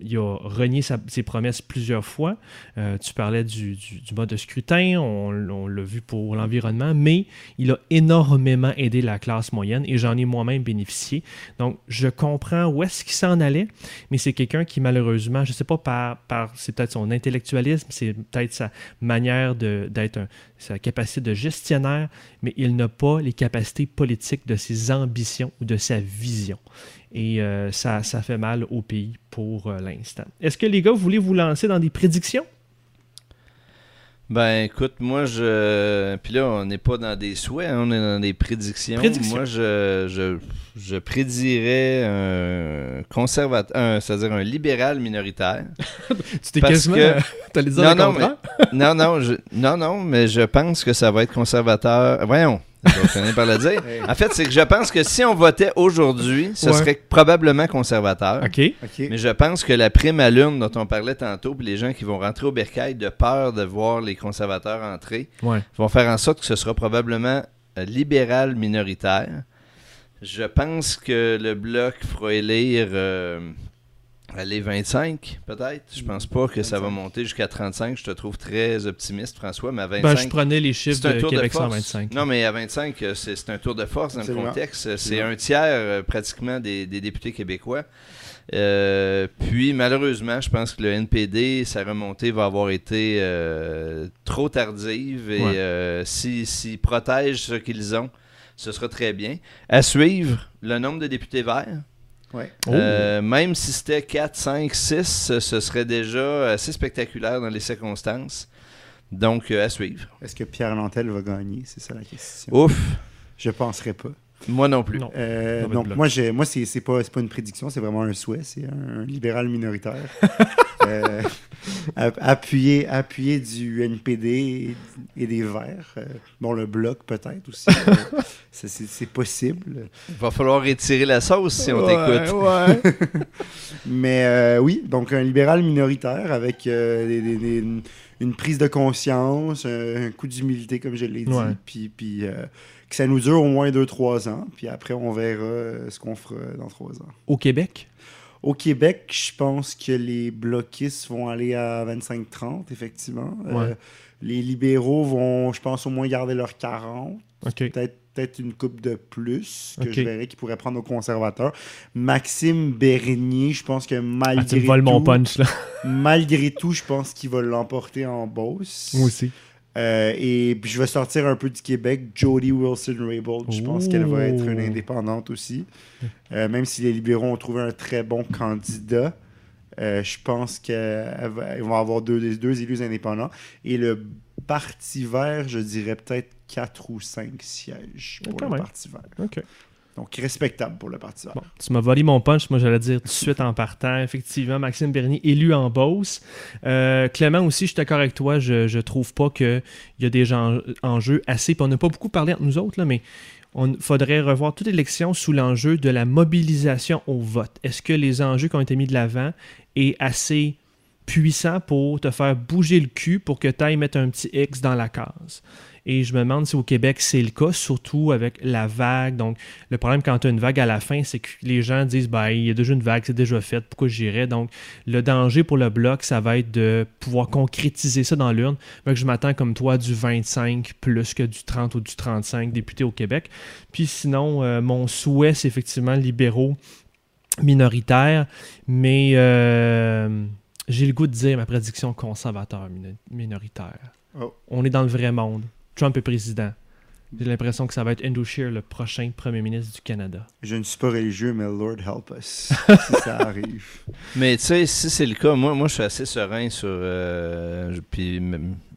il a renié ses promesses plusieurs fois. Euh, tu parlais du, mode de scrutin, on, l'a vu pour l'environnement, mais il a énormément aidé la classe moyenne et j'en ai moi-même bénéficié. Donc, je comprends où est-ce qu'il s'en allait, mais c'est quelqu'un qui, malheureusement, je ne sais pas par, c'est peut-être son intellectualisme, c'est peut-être sa manière d'être, un- sa capacité de gestionnaire, mais il n'a pas les capacités politiques de ses ambitions ou de sa vision. Et euh, ça, ça fait mal au pays pour euh, l'instant. Est-ce que les gars, vous voulez vous lancer dans des prédictions? Ben écoute, moi je. Puis là, on n'est pas dans des souhaits, hein, on est dans des prédictions. Prédictions. Moi je, je, je prédirais un conservateur, c'est-à-dire un libéral minoritaire. Tu t'es quasiment... que- T'allais dire Non, le non, non, non, je, non, non, mais je pense que ça va être conservateur. Voyons, je vais finir par le dire. En fait, c'est que je pense que si on votait aujourd'hui, ce Ouais. serait probablement conservateur. OK. ok. Mais je pense que la prime à l'une dont on parlait tantôt, puis les gens qui vont rentrer au bercail de peur de voir les conservateurs entrer, Ouais. vont faire en sorte que ce sera probablement euh, libéral minoritaire. Je pense que le bloc fera élire euh, les 25, peut-être. Je pense pas que ça va 25. monter jusqu'à 35. Je te trouve très optimiste, François, mais à 25... Ben, je prenais les chiffres C'est un de tour de Québec force. 125. Non, mais à 25, euh, c'est un tour de force dans Absolument. le contexte. C'est un tiers euh, pratiquement des, des députés québécois. Euh, puis malheureusement, je pense que le NPD, sa remontée va avoir été euh, trop tardive et Ouais. euh, si- s'ils protègent ce qu'ils ont, ce sera très bien. À suivre, le nombre de députés verts. Ouais. Oh. Euh, même si c'était 4, 5, 6, ce serait déjà assez spectaculaire dans les circonstances. Donc, euh, à suivre. Est-ce que Pierre Lantel va gagner? C'est ça la question. Ouf, Je penserais pas. Moi non plus. Non. Euh, donc, bloc. moi, j'ai, moi c'est, c'est pas, c'est pas une prédiction, c'est vraiment un souhait. C'est un, un libéral minoritaire. Euh, app- appuyé, appuyé du NPD et, et des Verts. Euh, bon, le bloc peut-être aussi. Euh, ça, c'est, c'est possible. Il va falloir étirer la sauce si on Ouais, t'écoute. ouais. Mais euh, oui, donc un libéral minoritaire avec euh, des- des- des- une, prise de conscience, un, un coup d'humilité, comme je l'ai dit, Ouais. puis, puis euh, que ça nous dure au moins 2-3 ans, puis après on verra euh, ce qu'on fera dans 3 ans. Au Québec? Au Québec, je pense que les bloquistes vont aller à 25-30, effectivement. Euh, les libéraux vont, je pense, au moins garder leurs 40 OK. peut-être peut-être une coupe de plus que je verrais qui pourrait prendre aux conservateurs. Maxime Bernier, je pense que Ah, malgré tu me voles mon tout, punch, là. malgré tout, je pense qu'il va l'emporter en Beauce. Moi aussi. Euh, et puis je vais sortir un peu du Québec. Jodie Wilson-Raybould, je pense qu'elle va être une indépendante aussi. Euh, même si les libéraux ont trouvé un très bon candidat, euh, je pense qu'ils vont avoir deux, deux élus indépendants. Et le Parti vert, je dirais peut-être 4 ou 5 sièges pour le. Parti vert. OK. Donc respectable pour le Parti. Bon, tu m'as volé mon punch. Moi, j'allais dire tout de suite en partant. Effectivement, Maxime Bernier, élu en Beauce. Euh, Clément aussi, je suis d'accord avec toi. Je, je trouve pas qu'il y a des gens enjeux assez. Puis on n'a pas beaucoup parlé entre nous autres, là, mais on faudrait revoir toute élection sous l'enjeu de la mobilisation au vote. Est-ce que les enjeux qui ont été mis de l'avant est assez puissant pour te faire bouger le cul pour que tu ailles mettre un petit X dans la case? Et je me demande si au Québec c'est le cas, surtout avec la vague. Donc, le problème quand tu as une vague à la fin, c'est que les gens disent ben, il y a déjà une vague, c'est déjà fait, pourquoi j'irais? Donc, le danger pour le bloc, ça va être de pouvoir concrétiser ça dans l'urne. Que je m'attends comme toi du 25 plus que du 30 ou du 35 députés au Québec. Puis sinon, euh, mon souhait, c'est effectivement libéraux minoritaires, mais euh, j'ai le goût de dire ma prédiction conservateur mino- minoritaire. Oh. On est dans le vrai monde. Trump est président. J'ai l'impression que ça va être Andrew Scheer, le prochain premier ministre du Canada. Je ne suis pas religieux, mais Lord help us si ça arrive. Mais tu sais, si c'est le cas, moi, moi je suis assez serein sur. euh, puis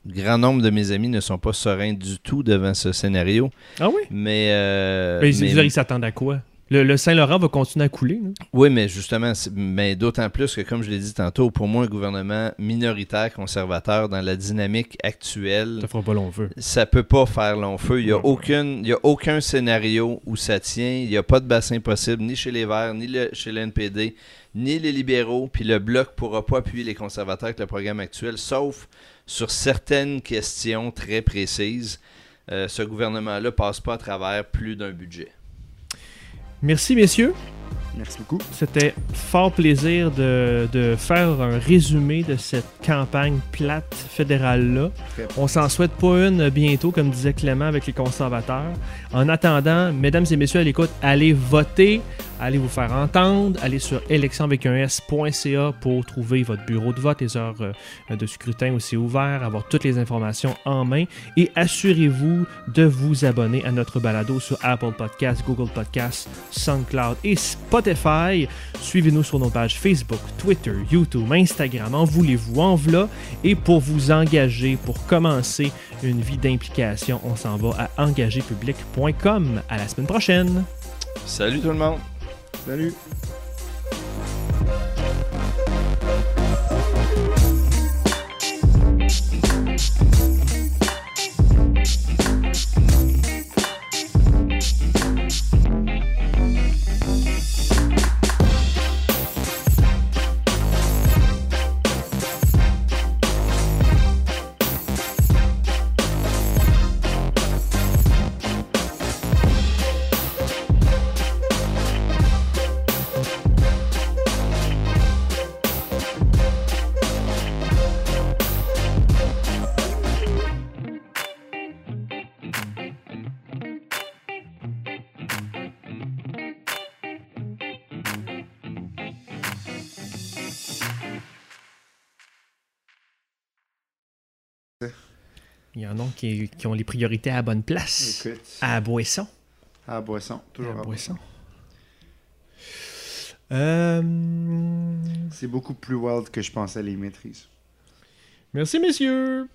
grand nombre de mes amis ne sont pas sereins du tout devant ce scénario. Ah oui? Mais. euh, Mais, ils- mais- ils s'attendent à quoi? Le, le Saint-Laurent va continuer à couler. là. oui, mais justement, mais d'autant plus que, comme je l'ai dit tantôt, pour moi, un gouvernement minoritaire, conservateur, dans la dynamique actuelle, Ça fera pas long feu. ça peut pas faire long feu. Il n'y a, Ouais. aucune- il y a aucun scénario où ça tient. Il n'y a pas de bassin possible, ni chez les Verts, ni le- chez le NPD, ni les libéraux. Puis le Bloc pourra pas appuyer les conservateurs avec le programme actuel, sauf sur certaines questions très précises. Euh, ce gouvernement-là passe pas à travers plus d'un budget. Merci, messieurs. Merci beaucoup. C'était fort plaisir de, de faire un résumé de cette campagne plate fédérale-là. On s'en souhaite pas une bientôt, comme disait Clément avec les conservateurs. En attendant, mesdames et messieurs à l'écoute, allez voter, allez vous faire entendre, allez sur élection pour trouver votre bureau de vote, les heures euh, de scrutin aussi ouvertes, avoir toutes les informations en main et assurez-vous de vous abonner à notre balado sur Apple Podcasts, Google Podcasts, SoundCloud et Spotify. Suivez-nous sur nos pages Facebook, Twitter, YouTube, Instagram, en voulez-vous, en v'là. Et pour vous engager, pour commencer une vie d'implication, on s'en va à engagerpublic.com. À la semaine prochaine! Salut tout le monde! Salut. Qui, qui ont les priorités à la bonne place. Écoute, À la boisson. à la boisson, toujours À boisson. Euh, C'est beaucoup plus wild que je pensais les maîtrises. Merci, messieurs.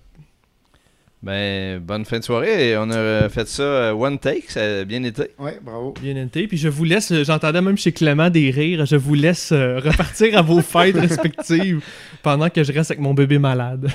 Ben, bonne fin de soirée. On a fait ça euh, one take, ça a bien été. Ouais, bravo. Bien noté. Puis je vous laisse, euh, j'entendais même chez Clément des rires, je vous laisse euh, repartir à vos fêtes respectives pendant que je reste avec mon bébé malade.